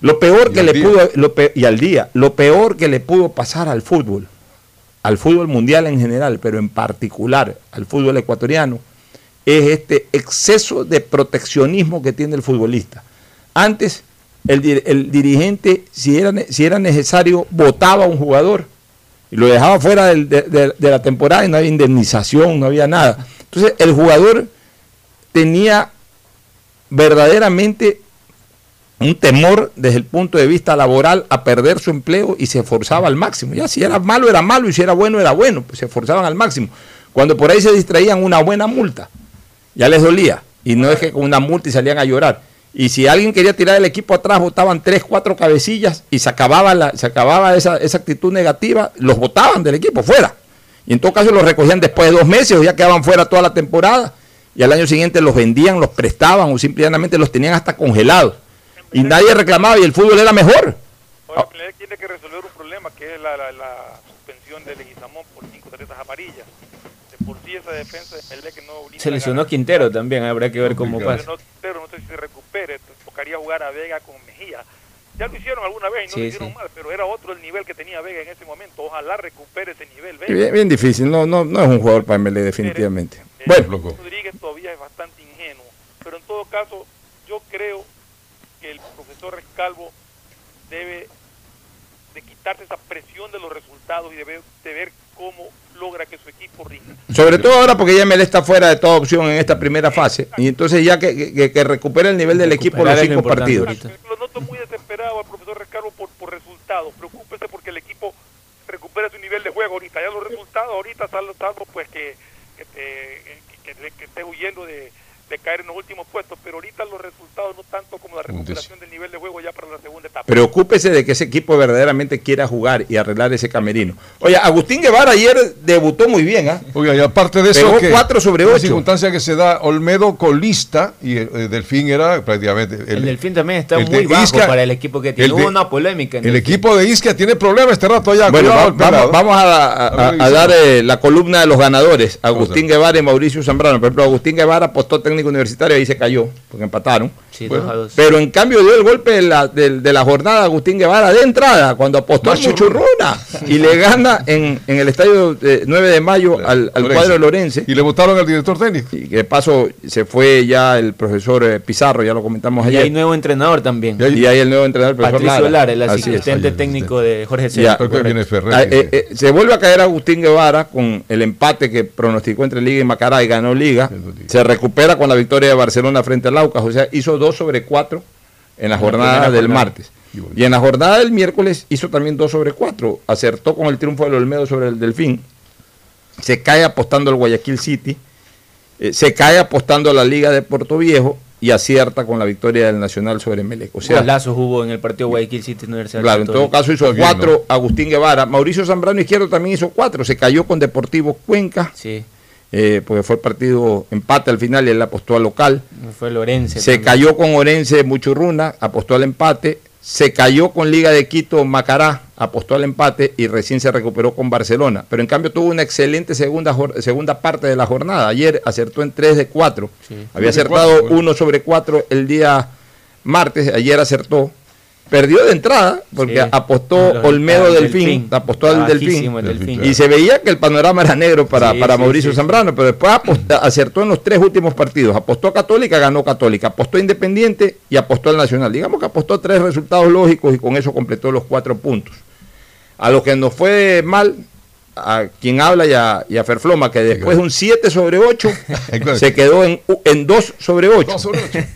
Lo peor que le día. pudo, lo pe- y al día, lo peor que le pudo pasar al fútbol, al fútbol mundial en general, pero en particular al fútbol ecuatoriano, es este exceso de proteccionismo que tiene el futbolista. Antes, el, el dirigente, si era, si era necesario, votaba a un jugador y lo dejaba fuera del- de, de- de la temporada y no había indemnización, no había nada. Entonces, el jugador tenía verdaderamente un temor desde el punto de vista laboral a perder su empleo y se esforzaba al máximo. Ya si era malo era malo y si era bueno era bueno, pues se esforzaban al máximo. Cuando por ahí se distraían una buena multa, ya les dolía. Y no es que con una multa y salían a llorar. Y si alguien quería tirar el equipo atrás, votaban tres, cuatro cabecillas y se acababa, la, se acababa esa, esa actitud negativa, los votaban del equipo fuera. Y en todo caso los recogían después de dos meses o ya quedaban fuera toda la temporada. Y al año siguiente los vendían, los prestaban o simplemente los tenían hasta congelados. Y nadie reclamaba y el fútbol era mejor. Ahora Pelé tiene que resolver un problema que es la, la, la suspensión de Leguizamón por cinco tarjetas amarillas. De por sí esa defensa de Melé que no Se lesionó Quintero también, habrá que ver cómo Pero pasa. no, pero no sé si se recupere, tocaría jugar a Vega con Mejía. Ya lo hicieron alguna vez y no Sí, lo hicieron sí. mal, pero era otro el nivel que tenía Vega en ese momento. Ojalá recupere ese nivel Vega. Bien, bien difícil, no, no, no es un jugador para MLE definitivamente. Bueno, Rodríguez todavía es bastante ingenuo, pero en todo caso yo creo el profesor Rescalvo debe de quitarse esa presión de los resultados y de ver, de ver cómo logra que su equipo rinda. sobre todo ahora porque ya MLE está fuera de toda opción en esta primera fase. Y entonces ya que, que, que recupere el nivel del equipo los cinco partidos. ahorita. Lo noto muy desesperado al profesor Rescalvo por, por resultados. Preocúpese porque el equipo recupere su nivel de juego ahorita. Ya los resultados ahorita, salvo, salvo pues que, que, te- que- que- que estés huyendo de, de caer en los últimos puestos, pero ahorita los resultados no tanto como la recuperación del nivel de juego ya para la segunda etapa. Preocúpese de que ese equipo verdaderamente quiera jugar y arreglar ese camerino. Oye, Agustín Guevara ayer debutó muy bien, ¿ah? Oiga, y aparte de eso, que cuatro sobre una ocho. circunstancia que se da, Olmedo colista y eh, Delfín era prácticamente. El Delfín también está el de muy bajo Isca- para el equipo que tiene. el Hubo una polémica. en El Delfín. equipo de Isquia tiene problemas este rato allá. Bueno, va- el vamos, vamos a, a- A a- dar eh, la columna de los ganadores. Agustín Guevara y Mauricio Zambrano. Por ejemplo, Agustín Guevara apostó Técnico Universitario, ahí se cayó, porque empataron. Sí, Bueno, dos a dos. Pero en cambio dio el golpe de la, de, de la jornada a Agustín Guevara de entrada, cuando apostó al Muchurruna y le gana en, en el estadio de 9 de mayo al, al cuadro Lorense. Y le votaron al director técnico. Y que de paso se fue ya el profesor eh, Pizarro, ya lo comentamos Y ayer. hay nuevo entrenador también. Y hay el nuevo entrenador, el profesor Patricio Lara, el es. asistente técnico de Jorge Ya, César. Ah, eh, eh, se vuelve a caer Agustín Guevara con el empate que pronosticó entre Liga y Macará y ganó Liga. Se recupera con la victoria de Barcelona frente al Aucas, o sea, hizo 2 sobre 4 en la jornada del jornada. martes. Y en la jornada del miércoles hizo también 2 sobre 4. Acertó con el triunfo del Olmedo sobre el Delfín. Se cae apostando al Guayaquil City. Eh, se cae apostando a la Liga de Puerto Viejo y acierta con la victoria del Nacional sobre Melec. O sea, Golazos hubo en el partido Guayaquil City Universidad Claro, en todo caso hizo cuatro Agustín Guevara. Mauricio Zambrano Izquierdo también hizo cuatro. Se cayó con Deportivo Cuenca. Eh, porque fue el partido empate al final y él apostó al local. Fue Lorense. Se también. cayó con Orense Muchurruna, apostó al empate. Se cayó con Liga de Quito Macará, apostó al empate y recién se recuperó con Barcelona. Pero en cambio tuvo una excelente segunda, segunda parte de la jornada. Ayer acertó en 3 de 4. Había acertado cuatro, bueno. 1 sobre 4 el día martes, ayer acertó. Perdió de entrada porque Sí. apostó Los- Olmedo Delfín, Delfín. apostó al Delfín. Y se veía que el panorama era negro para, Sí, para sí, Mauricio. Zambrano, pero después aposta- acertó en los tres últimos partidos. Apostó a Católica, ganó Católica. Apostó a Independiente y apostó al Nacional. Digamos que apostó tres resultados lógicos y con eso completó los cuatro puntos. A lo que nos fue mal, a quien habla y a, y a Ferfloma, que después de un 7 sobre 8 se quedó en, en 2 sobre 8.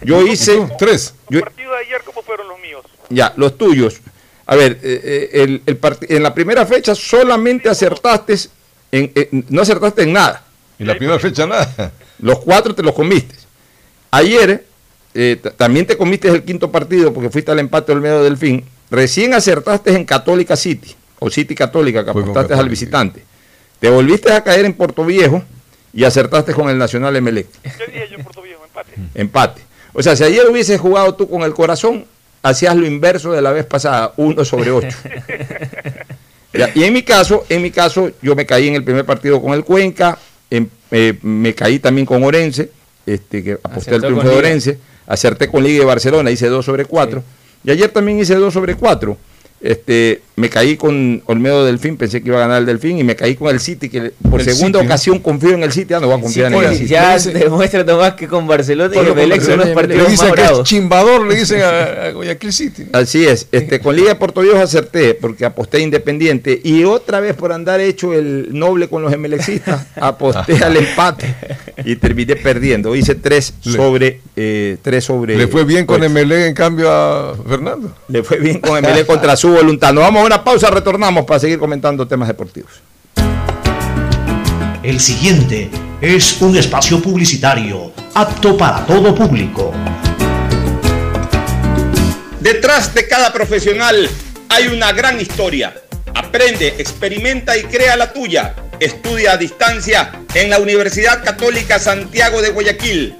Yo hice tres. Yo, partido de ayer, ¿cómo? Ya, los tuyos. A ver, eh, eh, el, en la primera fecha solamente acertaste, en, en- no acertaste en nada. En la primera fecha nada. Los cuatro te los comiste. Ayer eh, también te comiste el quinto partido porque fuiste al empate del medio del fin. Recién acertaste en Católica City, o City Católica, que apostaste al visitante. Te volviste a caer en Puerto Viejo y acertaste con el Nacional Emelec. ¿Qué dije yo en Puerto Viejo? Empate. Empate. O sea, si ayer hubieses jugado tú con el corazón, hacías lo inverso de la vez pasada, uno sobre ocho. Ya, y en mi caso, en mi caso, yo me caí en el primer partido con el Cuenca, em- eh, me caí también con Orense, este, que aposté Acertó triunfo de. Orense, acerté con Liga de Barcelona, hice 2 sobre 4, y ayer también hice 2 sobre 4. Este, me caí con Olmedo Delfín, pensé que iba a ganar el Delfín, y me caí con el City, que por El segunda ocasión confío en el City, ya no voy a confiar en el City. Ya demuestra Tomás que con Barcelona y Emelec son los partidos Le más dicen que es chimbador, le dicen a, a Guayaquil City. Así es, este, con Liga de Puerto Viejo acerté porque aposté a Independiente y otra vez por andar hecho el noble con los emelexistas, aposté al empate y terminé perdiendo. Hice 3 Le- sobre eh, tres sobre Le fue bien con. MLE en cambio a Fernando. Le fue bien con MLE contra su voluntad. Nos vamos a una pausa, retornamos para seguir comentando temas deportivos. El siguiente es un espacio publicitario apto para todo público. Detrás de cada profesional hay una gran historia. Aprende, experimenta y crea la tuya. Estudia a distancia en la Universidad Católica Santiago de Guayaquil.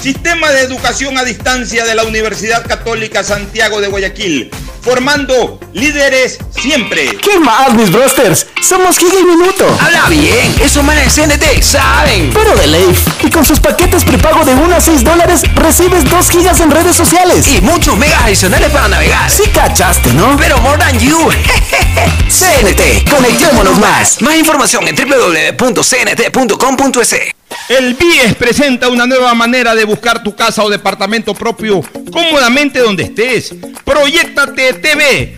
Sistema de educación a distancia de la Universidad Católica Santiago de Guayaquil, formando líderes siempre. ¿Qué más, mis brosters? Somos Giga y Minuto. Habla bien, esos manes de CNT saben. Pero de Leif. Y con sus paquetes prepago de 1 a 6 dólares, recibes 2 gigas en redes sociales. Y muchos megas adicionales para navegar. Sí cachaste, ¿no? Pero more than you. CNT, conectémonos más. Más información en www.cnt.com.es. El BIES presenta una nueva manera de buscar tu casa o departamento propio cómodamente donde estés. Proyectate TV,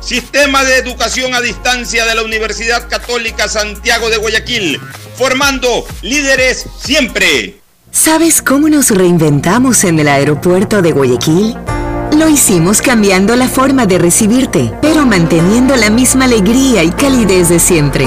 Sistema de Educación a Distancia de la Universidad Católica Santiago de Guayaquil, formando líderes siempre. ¿Sabes cómo nos reinventamos en el aeropuerto de Guayaquil? Lo hicimos cambiando la forma de recibirte, pero manteniendo la misma alegría y calidez de siempre.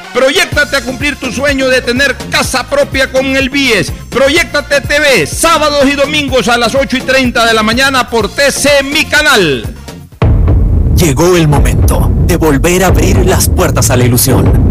Proyectate a cumplir tu sueño de tener casa propia con el BIES. Proyectate TV, sábados y domingos a las 8 y 30 de la mañana por TC Mi Canal. Llegó el momento de volver a abrir las puertas a la ilusión,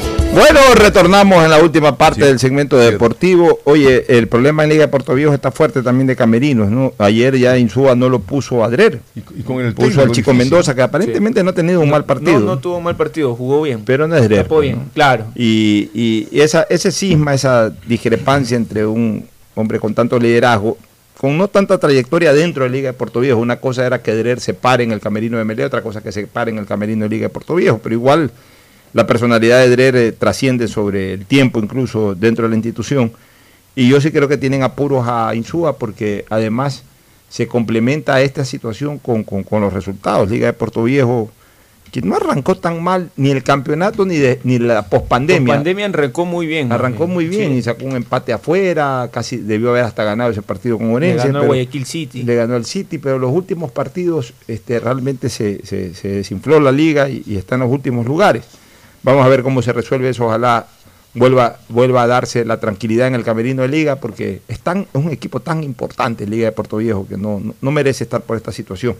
Bueno, retornamos en la última parte del segmento deportivo. Oye, el problema en Liga de Puerto Viejo está fuerte también de camerinos, ¿no? Ayer ya Insúa no lo puso a Drer. Y, con el puso al Chico difícil. Mendoza, que aparentemente no, ha tenido un mal partido. No, no tuvo mal partido, jugó bien. Pero no es Drer. Tapó bien, claro. Y, y- esa, ese cisma, esa discrepancia entre un hombre con tanto liderazgo, con no tanta trayectoria dentro de Liga de Puerto Viejo, una cosa era que Drer se pare en el camerino de Melé, otra cosa que se pare en el camerino de Liga de Puerto Viejo, pero igual la personalidad de Drer eh, trasciende sobre el tiempo incluso dentro de la institución. Y yo sí creo que tienen apuros a Insúa porque además se complementa esta situación con, con- con los resultados. Liga de Puerto Viejo que no arrancó tan mal ni el campeonato ni, de, ni la pospandemia. La pandemia arrancó muy bien. Arrancó muy bien Sí. y sacó un empate afuera, casi debió haber hasta ganado ese partido con Le Orense. ganó a pero- Guayaquil City. Le ganó el City, pero los últimos partidos este, realmente se, se- se desinfló la liga y, y está en los últimos lugares. Vamos a ver cómo se resuelve eso, ojalá vuelva, vuelva a darse la tranquilidad en el camerino de liga, porque es, tan- es un equipo tan importante, Liga de Puerto Viejo, que no, no, no merece estar por esta situación.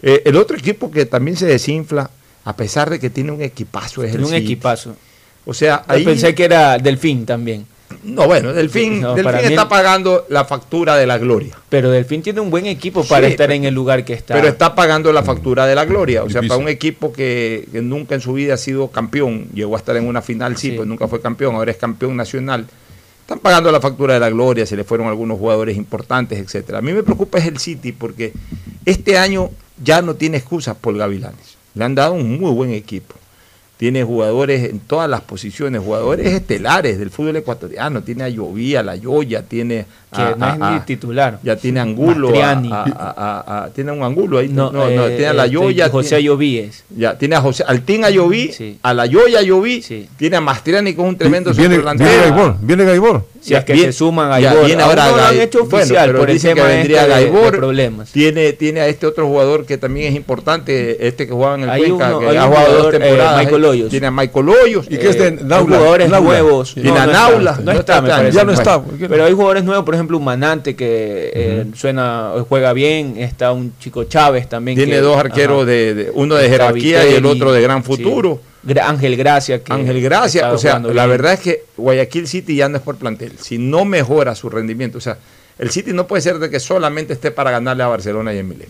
Eh, el otro equipo que también se desinfla, a pesar de que tiene un equipazo, es Tiene el un City. equipazo. O sea, Yo ahí... pensé que era Delfín también. No, bueno, Delfín, No, Delfín está el- pagando la factura de la gloria. Pero Delfín tiene un buen equipo para Sí, estar en el lugar que está. Pero está pagando la factura de la gloria. O sea, Difícil. para un equipo que, que nunca en su vida ha sido campeón, llegó a estar en una final, sí, pues nunca fue campeón, ahora es campeón nacional. Están pagando la factura de la gloria, se le fueron algunos jugadores importantes, etcétera. A mí me preocupa es el City porque este año ya no tiene excusas por Gavilanes. Le han dado un muy buen equipo. Tiene jugadores en todas las posiciones, jugadores estelares del fútbol ecuatoriano. Tiene a Llovía, la Yoya, tiene que a, no es a- ni a- titular. ya tiene Angulo. a- Mastriani. a- a- a- a- tiene un Angulo ahí. No, No, no, eh, tiene a la este, Yoya. José tiene- Ayovíes. Ya, tiene a José, al Team Ayoví, a la Yoya Ayoví, tiene a Mastriani con un tremendo Viene, viene Gaibor, viene Gaibor. Si es que Viene- se suman a ya, Gaibor. viene ahora no lo han hecho bueno, oficial pero por el dicen tema que vendría este de- de Gaibor. problemas. Tiene, tiene a este otro jugador que también es importante, este que jugaba en el Hay Cuenca, uno- que hay ha jugado dos eh, temporadas. Michael Hoyos. Tiene a Michael Hoyos. ¿Y qué es de Eh, Naula? Jugadores nuevos. Tiene a está. Naula. No está, está, ya no está. Bueno, Pero hay jugadores nuevos, por ejemplo, un Manante que eh, suena, juega bien. Está un chico Chávez también. Tiene que- dos arqueros, ajá. de, de- uno de jerarquía y el otro de gran futuro. Ángel Gracia. Que Ángel Gracia, o sea, la bien. verdad es que Guayaquil City ya no es por plantel. Si no mejora su rendimiento, o sea, el City no puede ser de que solamente esté para ganarle a Barcelona y Emelec.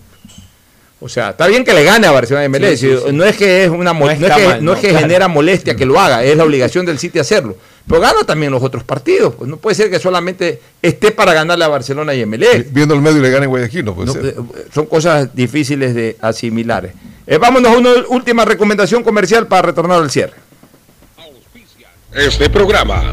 O sea, está bien que le gane a Barcelona y Emelec. Sí, sí. No es que es una No es no es que, camal, no es no, que claro. genera molestia que lo haga, es la obligación del City hacerlo. Pero gana también los otros partidos. Pues no puede ser que solamente esté para ganarle a Barcelona y Emelec. Viendo el medio y le gana en Guayaquil, no puede No, ser. eh, son cosas difíciles de asimilar. Eh, vámonos a una última recomendación comercial para retornar al cierre. Este programa.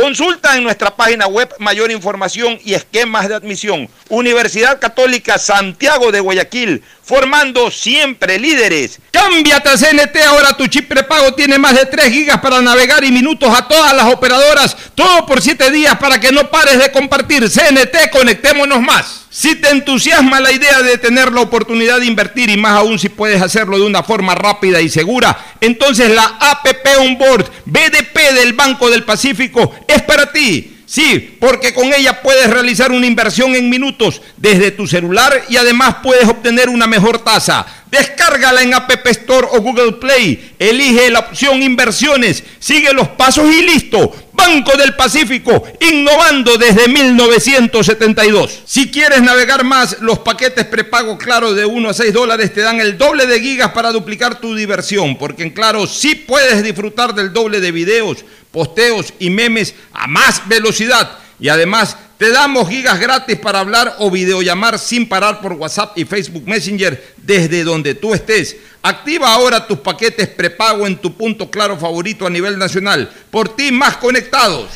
Consulta en nuestra página web mayor información y esquemas de admisión. Universidad Católica Santiago de Guayaquil, formando siempre líderes. Cámbiate a CNT, ahora tu chip prepago tiene más de 3 gigas para navegar y minutos a todas las operadoras, todo por 7 días para que no pares de compartir. CNT, conectémonos más. Si te entusiasma la idea de tener la oportunidad de invertir y más aún si puedes hacerlo de una forma rápida y segura, entonces la APP Onboard BDP del Banco del Pacífico es para ti. Sí, porque con ella puedes realizar una inversión en minutos desde tu celular y además puedes obtener una mejor tasa. Descárgala en App Store o Google Play. Elige la opción inversiones. Sigue los pasos y listo. Banco del Pacífico, innovando desde 1972. Si quieres navegar más, los paquetes prepago Claro de 1 a 6 dólares te dan el doble de gigas para duplicar tu diversión, porque en Claro sí puedes disfrutar del doble de videos, posteos y memes a más velocidad. Y además te damos gigas gratis para hablar o videollamar sin parar por WhatsApp y Facebook Messenger desde donde tú estés. Activa ahora tus paquetes prepago en tu punto claro favorito a nivel nacional. Por ti más conectados.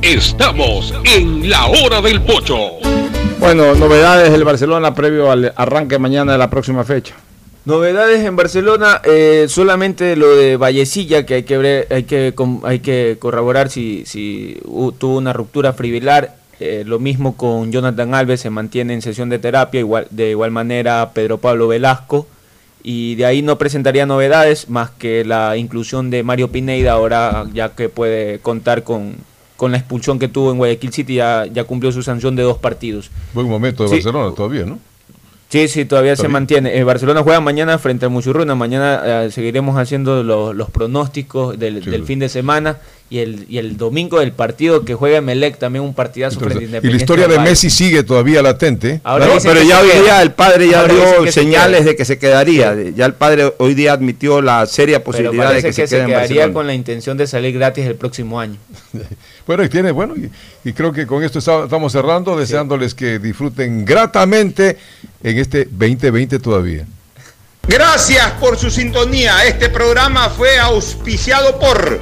Estamos en la hora del pocho. Bueno, novedades del Barcelona previo al arranque mañana de la próxima fecha. Novedades en Barcelona, eh, solamente lo de Vallecilla, que hay que ver- hay que, hay que corroborar si, si tuvo una ruptura fibrilar. Eh, lo mismo con Jonathan Alves, se mantiene en sesión de terapia, igual, de igual manera Pedro Pablo Velasco. Y de ahí no presentaría novedades más que la inclusión de Mario Pineida, ahora ya que puede contar con, con la expulsión que tuvo en Guayaquil City, ya, ya cumplió su sanción de dos partidos. Buen momento de Sí. Barcelona todavía, ¿no? Sí, sí, todavía se bien. mantiene. Eh, Barcelona juega mañana frente al Muchurruna. Mañana eh, seguiremos haciendo los, los pronósticos del, del fin de semana y el, y el domingo del partido que juega Melec, también un partidazo frente a Y Independiente. la historia de Valle. Messi sigue todavía latente. Ahora pero ya hoy día el padre ya dio se señales de que se quedaría. Ya el padre hoy día admitió la seria posibilidad de que, se que se quede en quedaría Barcelona. con la intención de salir gratis el próximo año. Bueno, y tiene, bueno, y, y creo que con esto está- estamos cerrando, deseándoles que disfruten gratamente en este 2020 todavía. Gracias por su sintonía. Este programa fue auspiciado por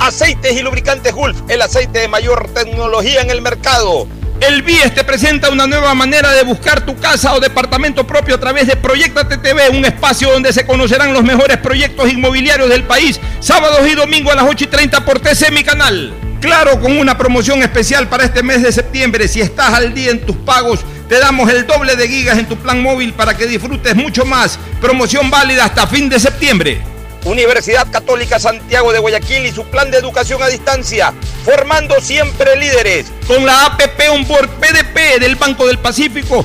Aceites y lubricantes Gulf, el aceite de mayor tecnología en el mercado. El BIES te presenta una nueva manera de buscar tu casa o departamento propio a través de Proyecta TV, un espacio donde se conocerán los mejores proyectos inmobiliarios del país, sábados y domingos a las 8 y 30 por TC Mi Canal. Claro, con una promoción especial para este mes de septiembre, si estás al día en tus pagos, te damos el doble de gigas en tu plan móvil para que disfrutes mucho más. Promoción válida hasta fin de septiembre. Universidad Católica Santiago de Guayaquil y su plan de educación a distancia, formando siempre líderes. Con la APP Onboard PDP del Banco del Pacífico,